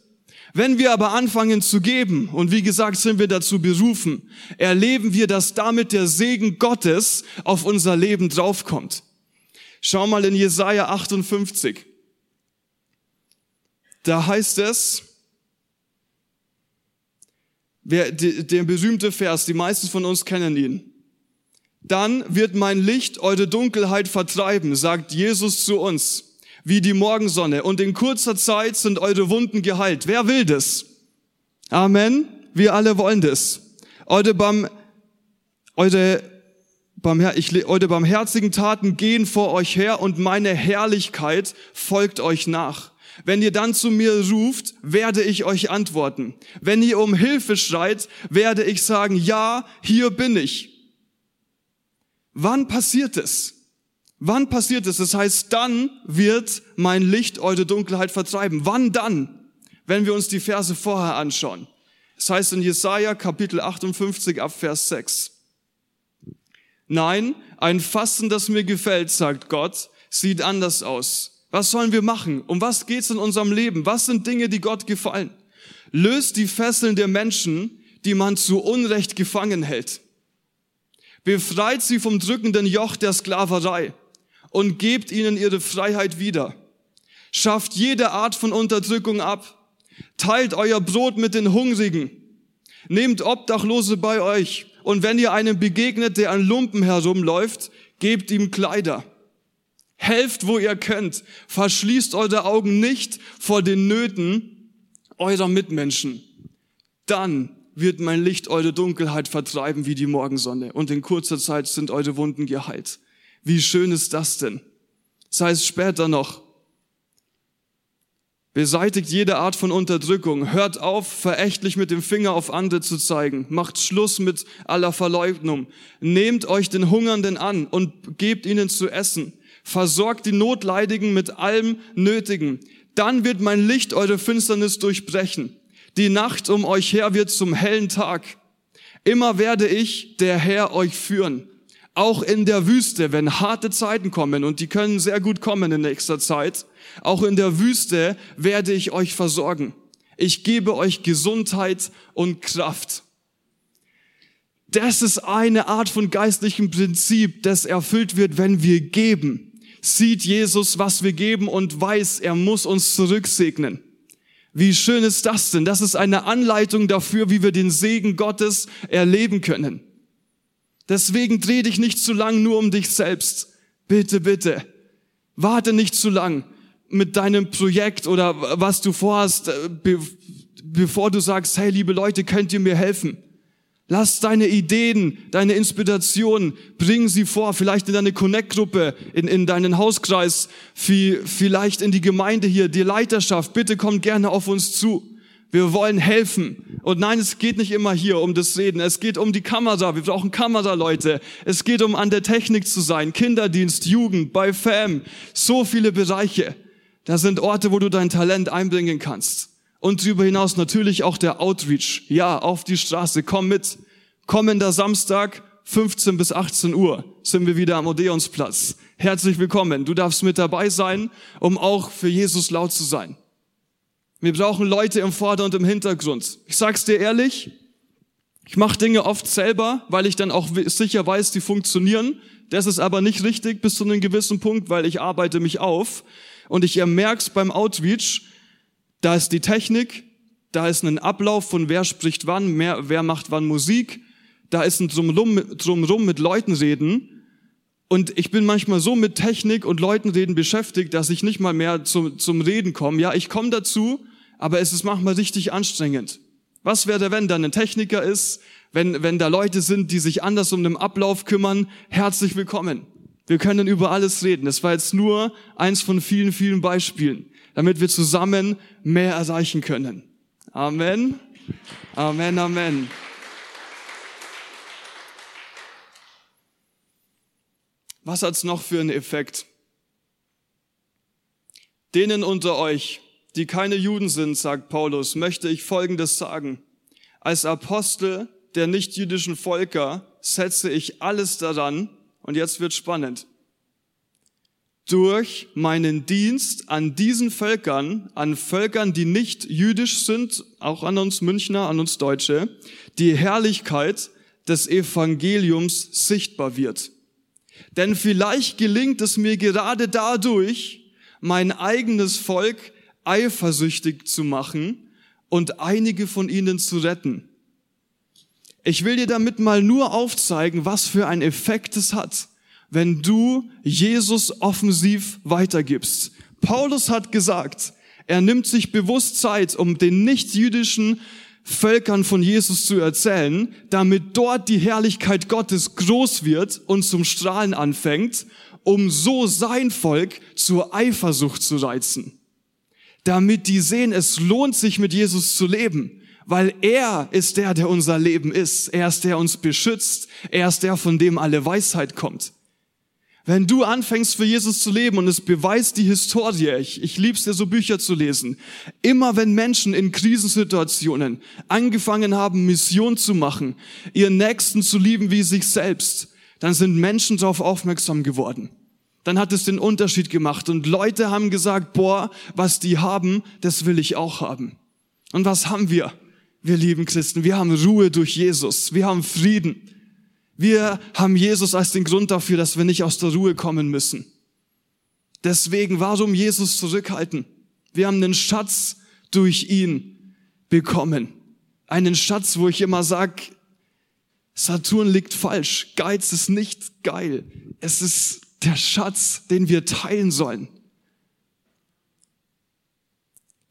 Wenn wir aber anfangen zu geben, und wie gesagt sind wir dazu berufen, erleben wir, dass damit der Segen Gottes auf unser Leben draufkommt. Schau mal in Jesaja 58. Da heißt es, wer, der berühmte Vers, die meisten von uns kennen ihn. Dann wird mein Licht eure Dunkelheit vertreiben, sagt Jesus zu uns, wie die Morgensonne. Und in kurzer Zeit sind eure Wunden geheilt. Wer will das? Amen. Wir alle wollen das. Eure, Barm, eure, Barmher, ich, eure barmherzigen Taten gehen vor euch her und meine Herrlichkeit folgt euch nach. Wenn ihr dann zu mir ruft, werde ich euch antworten. Wenn ihr um Hilfe schreit, werde ich sagen, ja, hier bin ich. Wann passiert es? Wann passiert es? Das heißt, dann wird mein Licht eure Dunkelheit vertreiben. Wann dann? Wenn wir uns die Verse vorher anschauen. Das heißt in Jesaja Kapitel 58 ab Vers 6. Nein, ein Fasten, das mir gefällt, sagt Gott, sieht anders aus. Was sollen wir machen? Um was geht's in unserem Leben? Was sind Dinge, die Gott gefallen? Löst die Fesseln der Menschen, die man zu Unrecht gefangen hält. Befreit sie vom drückenden Joch der Sklaverei und gebt ihnen ihre Freiheit wieder. Schafft jede Art von Unterdrückung ab. Teilt euer Brot mit den Hungrigen. Nehmt Obdachlose bei euch. Und wenn ihr einem begegnet, der an Lumpen herumläuft, gebt ihm Kleider. Helft, wo ihr könnt. Verschließt eure Augen nicht vor den Nöten eurer Mitmenschen. Dann wird mein Licht eure Dunkelheit vertreiben wie die Morgensonne und in kurzer Zeit sind eure Wunden geheilt. Wie schön ist das denn? Das heißt später noch, beseitigt jede Art von Unterdrückung, hört auf, verächtlich mit dem Finger auf andere zu zeigen, macht Schluss mit aller Verleugnung, nehmt euch den Hungernden an und gebt ihnen zu essen, versorgt die Notleidigen mit allem Nötigen, dann wird mein Licht eure Finsternis durchbrechen die Nacht um euch her wird zum hellen Tag. Immer werde ich, der Herr, euch führen. Auch in der Wüste, wenn harte Zeiten kommen, und die können sehr gut kommen in nächster Zeit, auch in der Wüste werde ich euch versorgen. Ich gebe euch Gesundheit und Kraft. Das ist eine Art von geistlichem Prinzip, das erfüllt wird, wenn wir geben. Sieht Jesus, was wir geben und weiß, er muss uns zurücksegnen. Wie schön ist das denn? Das ist eine Anleitung dafür, wie wir den Segen Gottes erleben können. Deswegen dreh dich nicht zu lang nur um dich selbst. Bitte, bitte. Warte nicht zu lang mit deinem Projekt oder was du vorhast, äh, bevor du sagst, hey, liebe Leute, könnt ihr mir helfen? Lass deine Ideen, deine Inspirationen, bring sie vor, vielleicht in deine Connect-Gruppe, in, in deinen Hauskreis, vielleicht in die Gemeinde hier, die Leiterschaft. Bitte kommt gerne auf uns zu. Wir wollen helfen. Und nein, es geht nicht immer hier um das Reden. Es geht um die Kamera. Wir brauchen Kameraleute. Es geht um an der Technik zu sein. Kinderdienst, Jugend, bei FAM. So viele Bereiche. Da sind Orte, wo du dein Talent einbringen kannst. Und darüber hinaus natürlich auch der Outreach. Ja, auf die Straße, komm mit. Kommender Samstag, 15 bis 18 Uhr, sind wir wieder am Odeonsplatz. Herzlich willkommen. Du darfst mit dabei sein, um auch für Jesus laut zu sein. Wir brauchen Leute im Vorder- und im Hintergrund. Ich sag's dir ehrlich, ich mache Dinge oft selber, weil ich dann auch sicher weiß, die funktionieren. Das ist aber nicht richtig bis zu einem gewissen Punkt, weil ich arbeite mich auf. Und ich merk's beim Outreach, da ist die Technik, da ist ein Ablauf von wer spricht wann, wer, wer macht wann Musik, da ist ein Drumrum, Drumrum mit Leuten reden. Und ich bin manchmal so mit Technik und Leuten reden beschäftigt, dass ich nicht mal mehr zum, zum Reden komme. Ja, ich komme dazu, aber es ist manchmal richtig anstrengend. Was wäre, wenn da ein Techniker ist, wenn, wenn da Leute sind, die sich anders um den Ablauf kümmern? Herzlich willkommen. Wir können über alles reden. Das war jetzt nur eins von vielen, vielen Beispielen damit wir zusammen mehr erreichen können. Amen. Amen, Amen. Was hat's noch für einen Effekt? Denen unter euch, die keine Juden sind, sagt Paulus, möchte ich Folgendes sagen. Als Apostel der nichtjüdischen Völker setze ich alles daran, und jetzt wird spannend, durch meinen Dienst an diesen Völkern, an Völkern, die nicht jüdisch sind, auch an uns Münchner, an uns Deutsche, die Herrlichkeit des Evangeliums sichtbar wird. Denn vielleicht gelingt es mir gerade dadurch, mein eigenes Volk eifersüchtig zu machen und einige von ihnen zu retten. Ich will dir damit mal nur aufzeigen, was für einen Effekt es hat, wenn du Jesus offensiv weitergibst. Paulus hat gesagt, er nimmt sich bewusst Zeit, um den nicht-jüdischen Völkern von Jesus zu erzählen, damit dort die Herrlichkeit Gottes groß wird und zum Strahlen anfängt, um so sein Volk zur Eifersucht zu reizen. Damit die sehen, es lohnt sich mit Jesus zu leben, weil er ist der, der unser Leben ist. Er ist der, der uns beschützt. Er ist der, von dem alle Weisheit kommt. Wenn du anfängst für Jesus zu leben und es beweist die Historie, ich, ich lieb's dir so Bücher zu lesen, immer wenn Menschen in Krisensituationen angefangen haben, Mission zu machen, ihren Nächsten zu lieben wie sich selbst, dann sind Menschen darauf aufmerksam geworden. Dann hat es den Unterschied gemacht und Leute haben gesagt, boah, was die haben, das will ich auch haben. Und was haben wir? Wir lieben Christen, wir haben Ruhe durch Jesus, wir haben Frieden. Wir haben Jesus als den Grund dafür, dass wir nicht aus der Ruhe kommen müssen. Deswegen, warum Jesus zurückhalten? Wir haben einen Schatz durch ihn bekommen. Einen Schatz, wo ich immer sag, Saturn liegt falsch. Geiz ist nicht geil. Es ist der Schatz, den wir teilen sollen.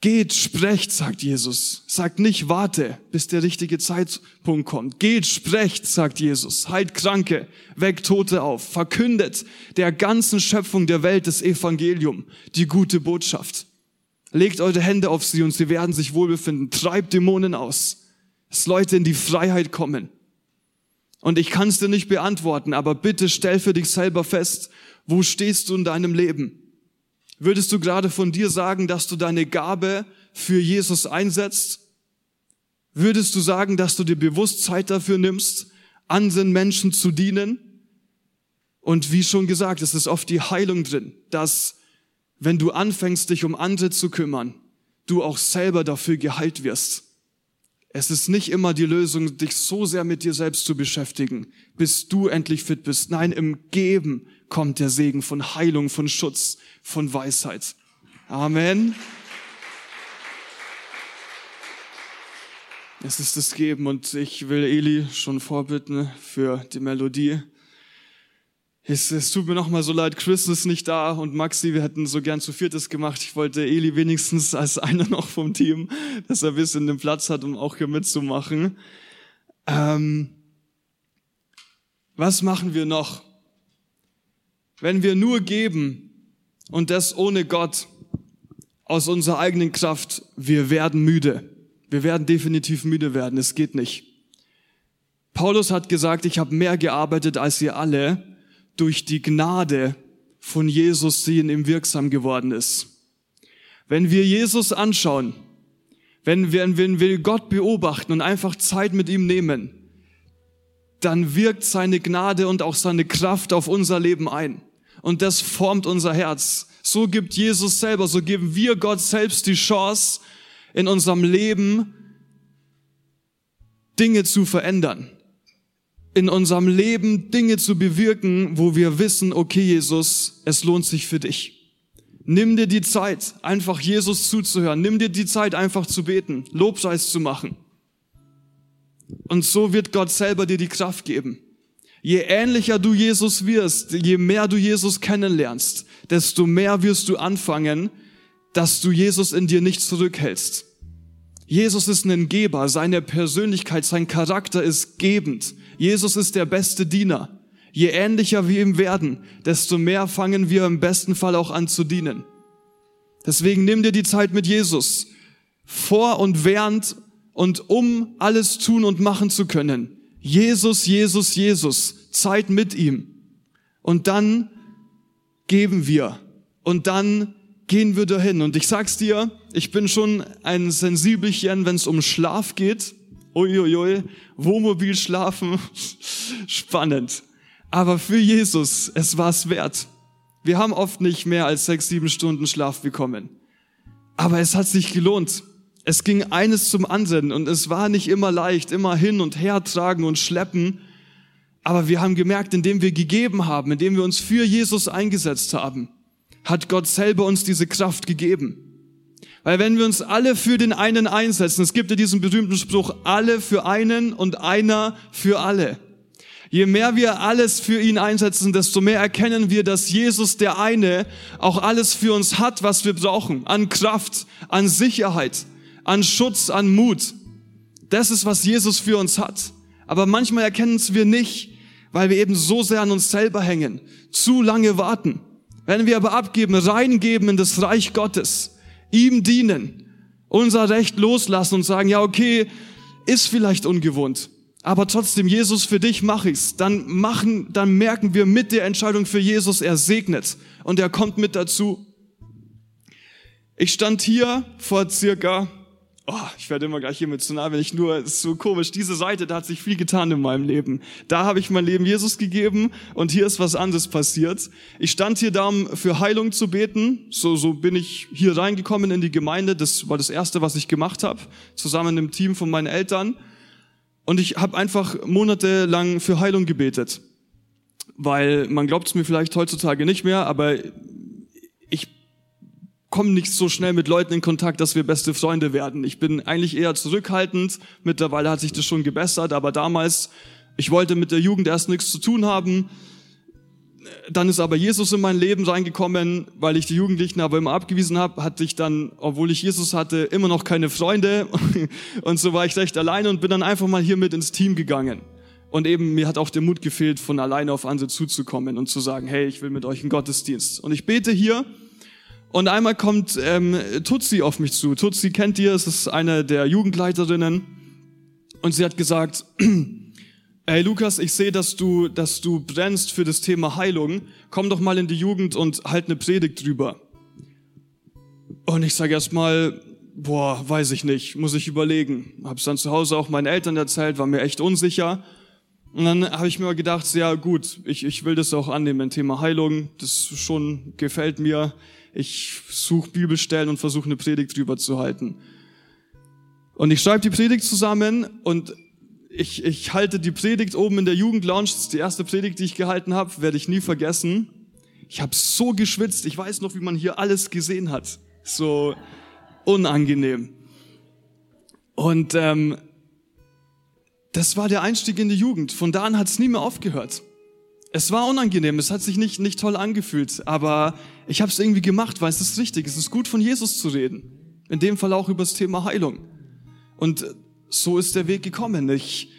Geht, sprecht, sagt Jesus. Sagt nicht, warte, bis der richtige Zeitpunkt kommt. Geht, sprecht, sagt Jesus. Heilt Kranke, weckt Tote auf. Verkündet der ganzen Schöpfung der Welt das Evangelium, die gute Botschaft. Legt eure Hände auf sie und sie werden sich wohlbefinden. Treibt Dämonen aus, dass Leute in die Freiheit kommen. Und ich kann es dir nicht beantworten, aber bitte stell für dich selber fest, wo stehst du in deinem Leben? Würdest du gerade von dir sagen, dass du deine Gabe für Jesus einsetzt? Würdest du sagen, dass du dir bewusst Zeit dafür nimmst, anderen Menschen zu dienen? Und wie schon gesagt, es ist oft die Heilung drin, dass wenn du anfängst, dich um andere zu kümmern, du auch selber dafür geheilt wirst. Es ist nicht immer die Lösung, dich so sehr mit dir selbst zu beschäftigen, bis du endlich fit bist. Nein, im Geben kommt der Segen von Heilung, von Schutz, von Weisheit. Amen. Es ist das Geben und ich will Eli schon vorbitten für die Melodie. Es, es tut mir nochmal so leid, Chris ist nicht da und Maxi, wir hätten so gern zu viertes gemacht. Ich wollte Eli wenigstens als einer noch vom Team, dass er ein bisschen den Platz hat, um auch hier mitzumachen. Ähm, was machen wir noch? Wenn wir nur geben und das ohne Gott aus unserer eigenen Kraft, wir werden müde. Wir werden definitiv müde werden. Es geht nicht. Paulus hat gesagt, ich habe mehr gearbeitet als ihr alle durch die Gnade von Jesus, die in ihm wirksam geworden ist. Wenn wir Jesus anschauen, wenn wir, wenn wir Gott beobachten und einfach Zeit mit ihm nehmen, dann wirkt seine Gnade und auch seine Kraft auf unser Leben ein und das formt unser Herz. So gibt Jesus selber, so geben wir Gott selbst die Chance, in unserem Leben Dinge zu verändern. In unserem Leben Dinge zu bewirken, wo wir wissen, okay Jesus, es lohnt sich für dich. Nimm dir die Zeit, einfach Jesus zuzuhören. Nimm dir die Zeit, einfach zu beten, Lobpreis zu machen. Und so wird Gott selber dir die Kraft geben. Je ähnlicher du Jesus wirst, je mehr du Jesus kennenlernst, desto mehr wirst du anfangen, dass du Jesus in dir nicht zurückhältst. Jesus ist ein Geber, seine Persönlichkeit, sein Charakter ist gebend. Jesus ist der beste Diener. Je ähnlicher wir ihm werden, desto mehr fangen wir im besten Fall auch an zu dienen. Deswegen nimm dir die Zeit mit Jesus vor und während und um alles tun und machen zu können. Jesus, Jesus, Jesus, Zeit mit ihm. Und dann geben wir. Und dann gehen wir dahin. Und ich sag's dir, ich bin schon ein Sensibelchen, wenn es um Schlaf geht. Uiuiui, Wohnmobil schlafen, spannend. Aber für Jesus, es war's wert. Wir haben oft nicht mehr als sechs, sieben Stunden Schlaf bekommen. Aber es hat sich gelohnt. Es ging eines zum anderen und es war nicht immer leicht, immer hin und her tragen und schleppen. Aber wir haben gemerkt, indem wir gegeben haben, indem wir uns für Jesus eingesetzt haben, hat Gott selber uns diese Kraft gegeben. Weil wenn wir uns alle für den einen einsetzen, es gibt ja diesen berühmten Spruch, alle für einen und einer für alle. Je mehr wir alles für ihn einsetzen, desto mehr erkennen wir, dass Jesus der eine auch alles für uns hat, was wir brauchen. An Kraft, an Sicherheit, an Schutz, an Mut. Das ist, was Jesus für uns hat. Aber manchmal erkennen es wir nicht, weil wir eben so sehr an uns selber hängen, zu lange warten. Wenn wir aber abgeben, reingeben in das Reich Gottes, ihm dienen, unser Recht loslassen und sagen, ja, okay, ist vielleicht ungewohnt, aber trotzdem, Jesus, für dich mache ich's, dann machen, dann merken wir mit der Entscheidung für Jesus, er segnet und er kommt mit dazu. Ich stand hier vor circa Oh, ich werde immer gleich nah, wenn ich nur, ist so komisch, diese Seite, da hat sich viel getan in meinem Leben. Da habe ich mein Leben Jesus gegeben und hier ist was anderes passiert. Ich stand hier da, um für Heilung zu beten. So, so bin ich hier reingekommen in die Gemeinde. Das war das Erste, was ich gemacht habe, zusammen im Team von meinen Eltern. Und ich habe einfach monatelang für Heilung gebetet. Weil man glaubt es mir vielleicht heutzutage nicht mehr, aber ich komme nicht so schnell mit Leuten in Kontakt, dass wir beste Freunde werden. Ich bin eigentlich eher zurückhaltend. Mittlerweile hat sich das schon gebessert, aber damals, ich wollte mit der Jugend erst nichts zu tun haben. Dann ist aber Jesus in mein Leben reingekommen, weil ich die Jugendlichen aber immer abgewiesen habe, hatte ich dann, obwohl ich Jesus hatte, immer noch keine Freunde und so war ich recht alleine und bin dann einfach mal hier mit ins Team gegangen. Und eben mir hat auch der Mut gefehlt, von alleine auf andere zuzukommen und zu sagen, hey, ich will mit euch in Gottesdienst. Und ich bete hier und einmal kommt ähm, Tutsi auf mich zu. Tutsi kennt ihr, es ist eine der Jugendleiterinnen. Und sie hat gesagt, ey Lukas, ich sehe, dass du, dass du brennst für das Thema Heilung. Komm doch mal in die Jugend und halt eine Predigt drüber. Und ich sage erstmal, boah, weiß ich nicht, muss ich überlegen. Hab's dann zu Hause auch meinen Eltern erzählt, war mir echt unsicher. Und dann habe ich mir gedacht, ja gut, ich, ich will das auch annehmen, ein Thema Heilung, das schon gefällt mir ich suche Bibelstellen und versuche eine Predigt drüber zu halten. Und ich schreibe die Predigt zusammen und ich, ich halte die Predigt oben in der Jugendlounge. Das ist die erste Predigt, die ich gehalten habe, werde ich nie vergessen. Ich habe so geschwitzt. Ich weiß noch, wie man hier alles gesehen hat. So unangenehm. Und ähm, das war der Einstieg in die Jugend. Von da an hat es nie mehr aufgehört. Es war unangenehm, es hat sich nicht, nicht toll angefühlt, aber ich habe es irgendwie gemacht, weil es ist richtig, es ist gut von Jesus zu reden. In dem Fall auch über das Thema Heilung. Und so ist der Weg gekommen. Ich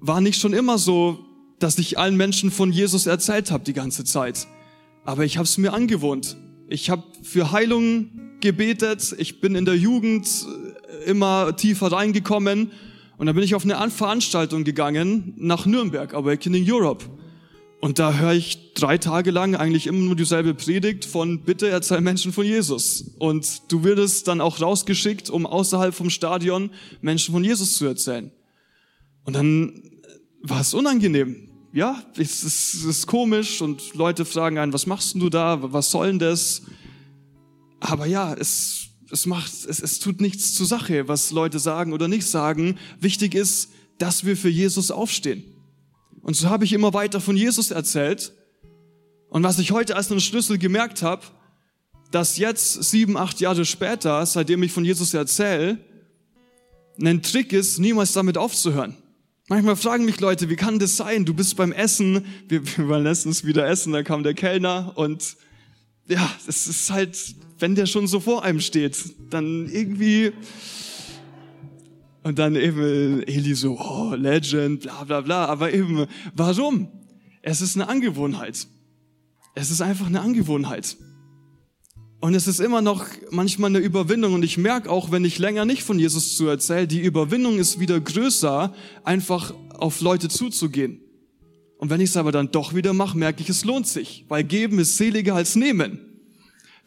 war nicht schon immer so, dass ich allen Menschen von Jesus erzählt habe die ganze Zeit. Aber ich habe es mir angewohnt. Ich habe für Heilung gebetet. Ich bin in der Jugend immer tiefer reingekommen. Und dann bin ich auf eine Veranstaltung gegangen nach Nürnberg, Awakening Europe. Und da höre ich drei Tage lang eigentlich immer nur dieselbe Predigt von bitte erzähl Menschen von Jesus. Und du wirst dann auch rausgeschickt, um außerhalb vom Stadion Menschen von Jesus zu erzählen. Und dann war es unangenehm. Ja, es ist, es ist komisch und Leute fragen einen, was machst du da? Was soll denn das? Aber ja, es, es macht, es, es tut nichts zur Sache, was Leute sagen oder nicht sagen. Wichtig ist, dass wir für Jesus aufstehen. Und so habe ich immer weiter von Jesus erzählt. Und was ich heute als einen Schlüssel gemerkt habe, dass jetzt, sieben, acht Jahre später, seitdem ich von Jesus erzähle, ein Trick ist, niemals damit aufzuhören. Manchmal fragen mich Leute, wie kann das sein? Du bist beim Essen, wir, wir waren letztens wieder essen, da kam der Kellner und ja, es ist halt, wenn der schon so vor einem steht, dann irgendwie und dann eben Eli so, oh, Legend, bla bla bla. Aber eben, warum? Es ist eine Angewohnheit. Es ist einfach eine Angewohnheit. Und es ist immer noch manchmal eine Überwindung. Und ich merke auch, wenn ich länger nicht von Jesus zu erzähle, die Überwindung ist wieder größer, einfach auf Leute zuzugehen. Und wenn ich es aber dann doch wieder mache, merke ich, es lohnt sich. Weil geben ist seliger als nehmen.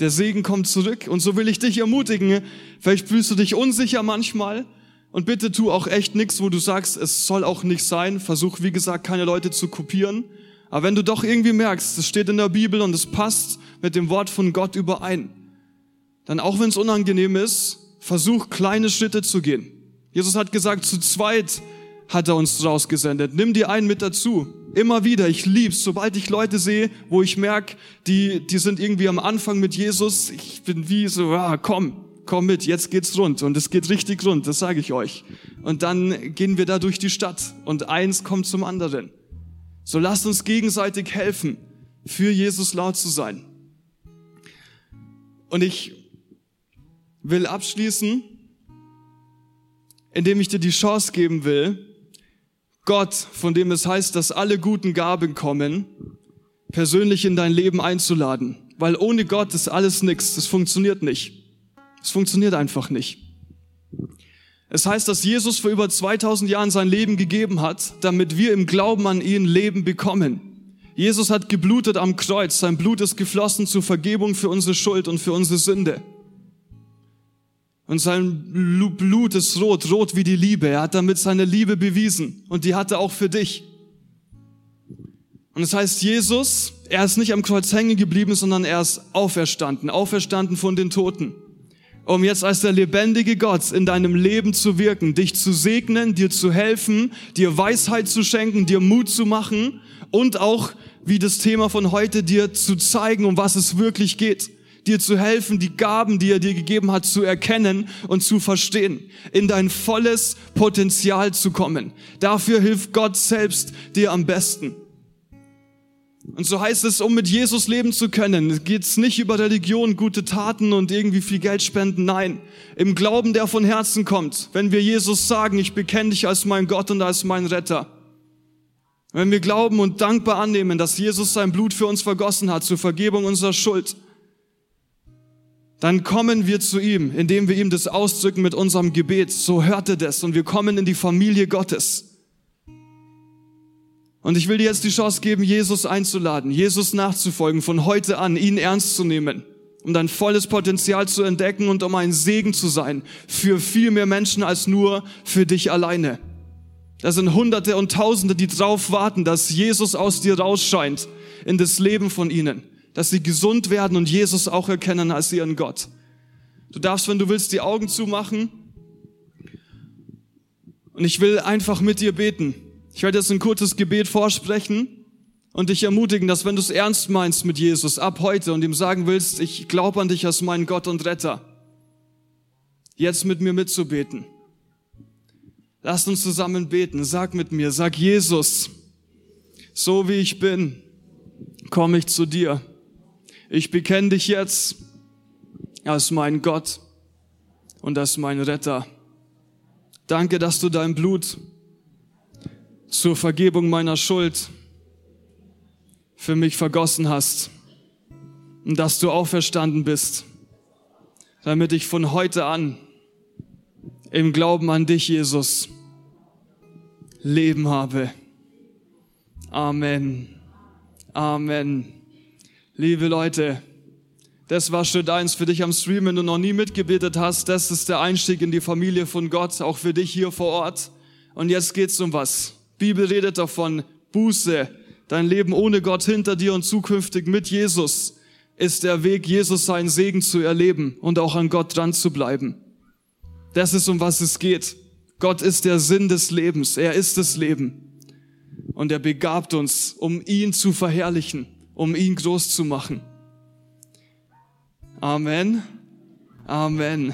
Der Segen kommt zurück. Und so will ich dich ermutigen. Vielleicht fühlst du dich unsicher manchmal. Und bitte tu auch echt nichts, wo du sagst, es soll auch nicht sein. Versuch, wie gesagt, keine Leute zu kopieren. Aber wenn du doch irgendwie merkst, es steht in der Bibel und es passt mit dem Wort von Gott überein, dann auch wenn es unangenehm ist, versuch kleine Schritte zu gehen. Jesus hat gesagt, zu zweit hat er uns rausgesendet. Nimm dir einen mit dazu. Immer wieder, ich lieb's, sobald ich Leute sehe, wo ich merke, die, die sind irgendwie am Anfang mit Jesus, ich bin wie so, ah, komm, komm mit, jetzt geht's rund und es geht richtig rund, das sage ich euch. Und dann gehen wir da durch die Stadt und eins kommt zum anderen. So lasst uns gegenseitig helfen, für Jesus laut zu sein. Und ich will abschließen, indem ich dir die Chance geben will, Gott, von dem es heißt, dass alle guten Gaben kommen, persönlich in dein Leben einzuladen. Weil ohne Gott ist alles nichts. Das funktioniert nicht. Es funktioniert einfach nicht. Es heißt, dass Jesus vor über 2000 Jahren sein Leben gegeben hat, damit wir im Glauben an ihn Leben bekommen. Jesus hat geblutet am Kreuz. Sein Blut ist geflossen zur Vergebung für unsere Schuld und für unsere Sünde. Und sein Blut ist rot, rot wie die Liebe. Er hat damit seine Liebe bewiesen. Und die hat er auch für dich. Und das heißt, Jesus, er ist nicht am Kreuz hängen geblieben, sondern er ist auferstanden, auferstanden von den Toten. Um jetzt als der lebendige Gott in deinem Leben zu wirken, dich zu segnen, dir zu helfen, dir Weisheit zu schenken, dir Mut zu machen und auch, wie das Thema von heute, dir zu zeigen, um was es wirklich geht dir zu helfen, die Gaben, die er dir gegeben hat, zu erkennen und zu verstehen, in dein volles Potenzial zu kommen. Dafür hilft Gott selbst dir am besten. Und so heißt es, um mit Jesus leben zu können, geht es nicht über Religion, gute Taten und irgendwie viel Geld spenden. Nein, im Glauben, der von Herzen kommt. Wenn wir Jesus sagen, ich bekenne dich als mein Gott und als mein Retter. Wenn wir glauben und dankbar annehmen, dass Jesus sein Blut für uns vergossen hat zur Vergebung unserer Schuld dann kommen wir zu ihm, indem wir ihm das ausdrücken mit unserem Gebet. So hört er das und wir kommen in die Familie Gottes. Und ich will dir jetzt die Chance geben, Jesus einzuladen, Jesus nachzufolgen, von heute an ihn ernst zu nehmen, um dein volles Potenzial zu entdecken und um ein Segen zu sein für viel mehr Menschen als nur für dich alleine. Da sind Hunderte und Tausende, die drauf warten, dass Jesus aus dir rausscheint in das Leben von ihnen dass sie gesund werden und Jesus auch erkennen als ihren Gott. Du darfst, wenn du willst, die Augen zumachen. Und ich will einfach mit dir beten. Ich werde jetzt ein kurzes Gebet vorsprechen und dich ermutigen, dass wenn du es ernst meinst mit Jesus ab heute und ihm sagen willst, ich glaube an dich als meinen Gott und Retter, jetzt mit mir mitzubeten. Lass uns zusammen beten. Sag mit mir, sag Jesus, so wie ich bin, komme ich zu dir. Ich bekenne dich jetzt als mein Gott und als mein Retter. Danke, dass du dein Blut zur Vergebung meiner Schuld für mich vergossen hast und dass du auferstanden bist, damit ich von heute an im Glauben an dich, Jesus, Leben habe. Amen. Amen. Liebe Leute, das war Schritt eins für dich am Stream, wenn du noch nie mitgebetet hast. Das ist der Einstieg in die Familie von Gott, auch für dich hier vor Ort. Und jetzt geht's um was. Bibel redet davon, Buße, dein Leben ohne Gott hinter dir und zukünftig mit Jesus ist der Weg, Jesus seinen Segen zu erleben und auch an Gott dran zu bleiben. Das ist um was es geht. Gott ist der Sinn des Lebens. Er ist das Leben. Und er begabt uns, um ihn zu verherrlichen um ihn groß zu machen. Amen. Amen.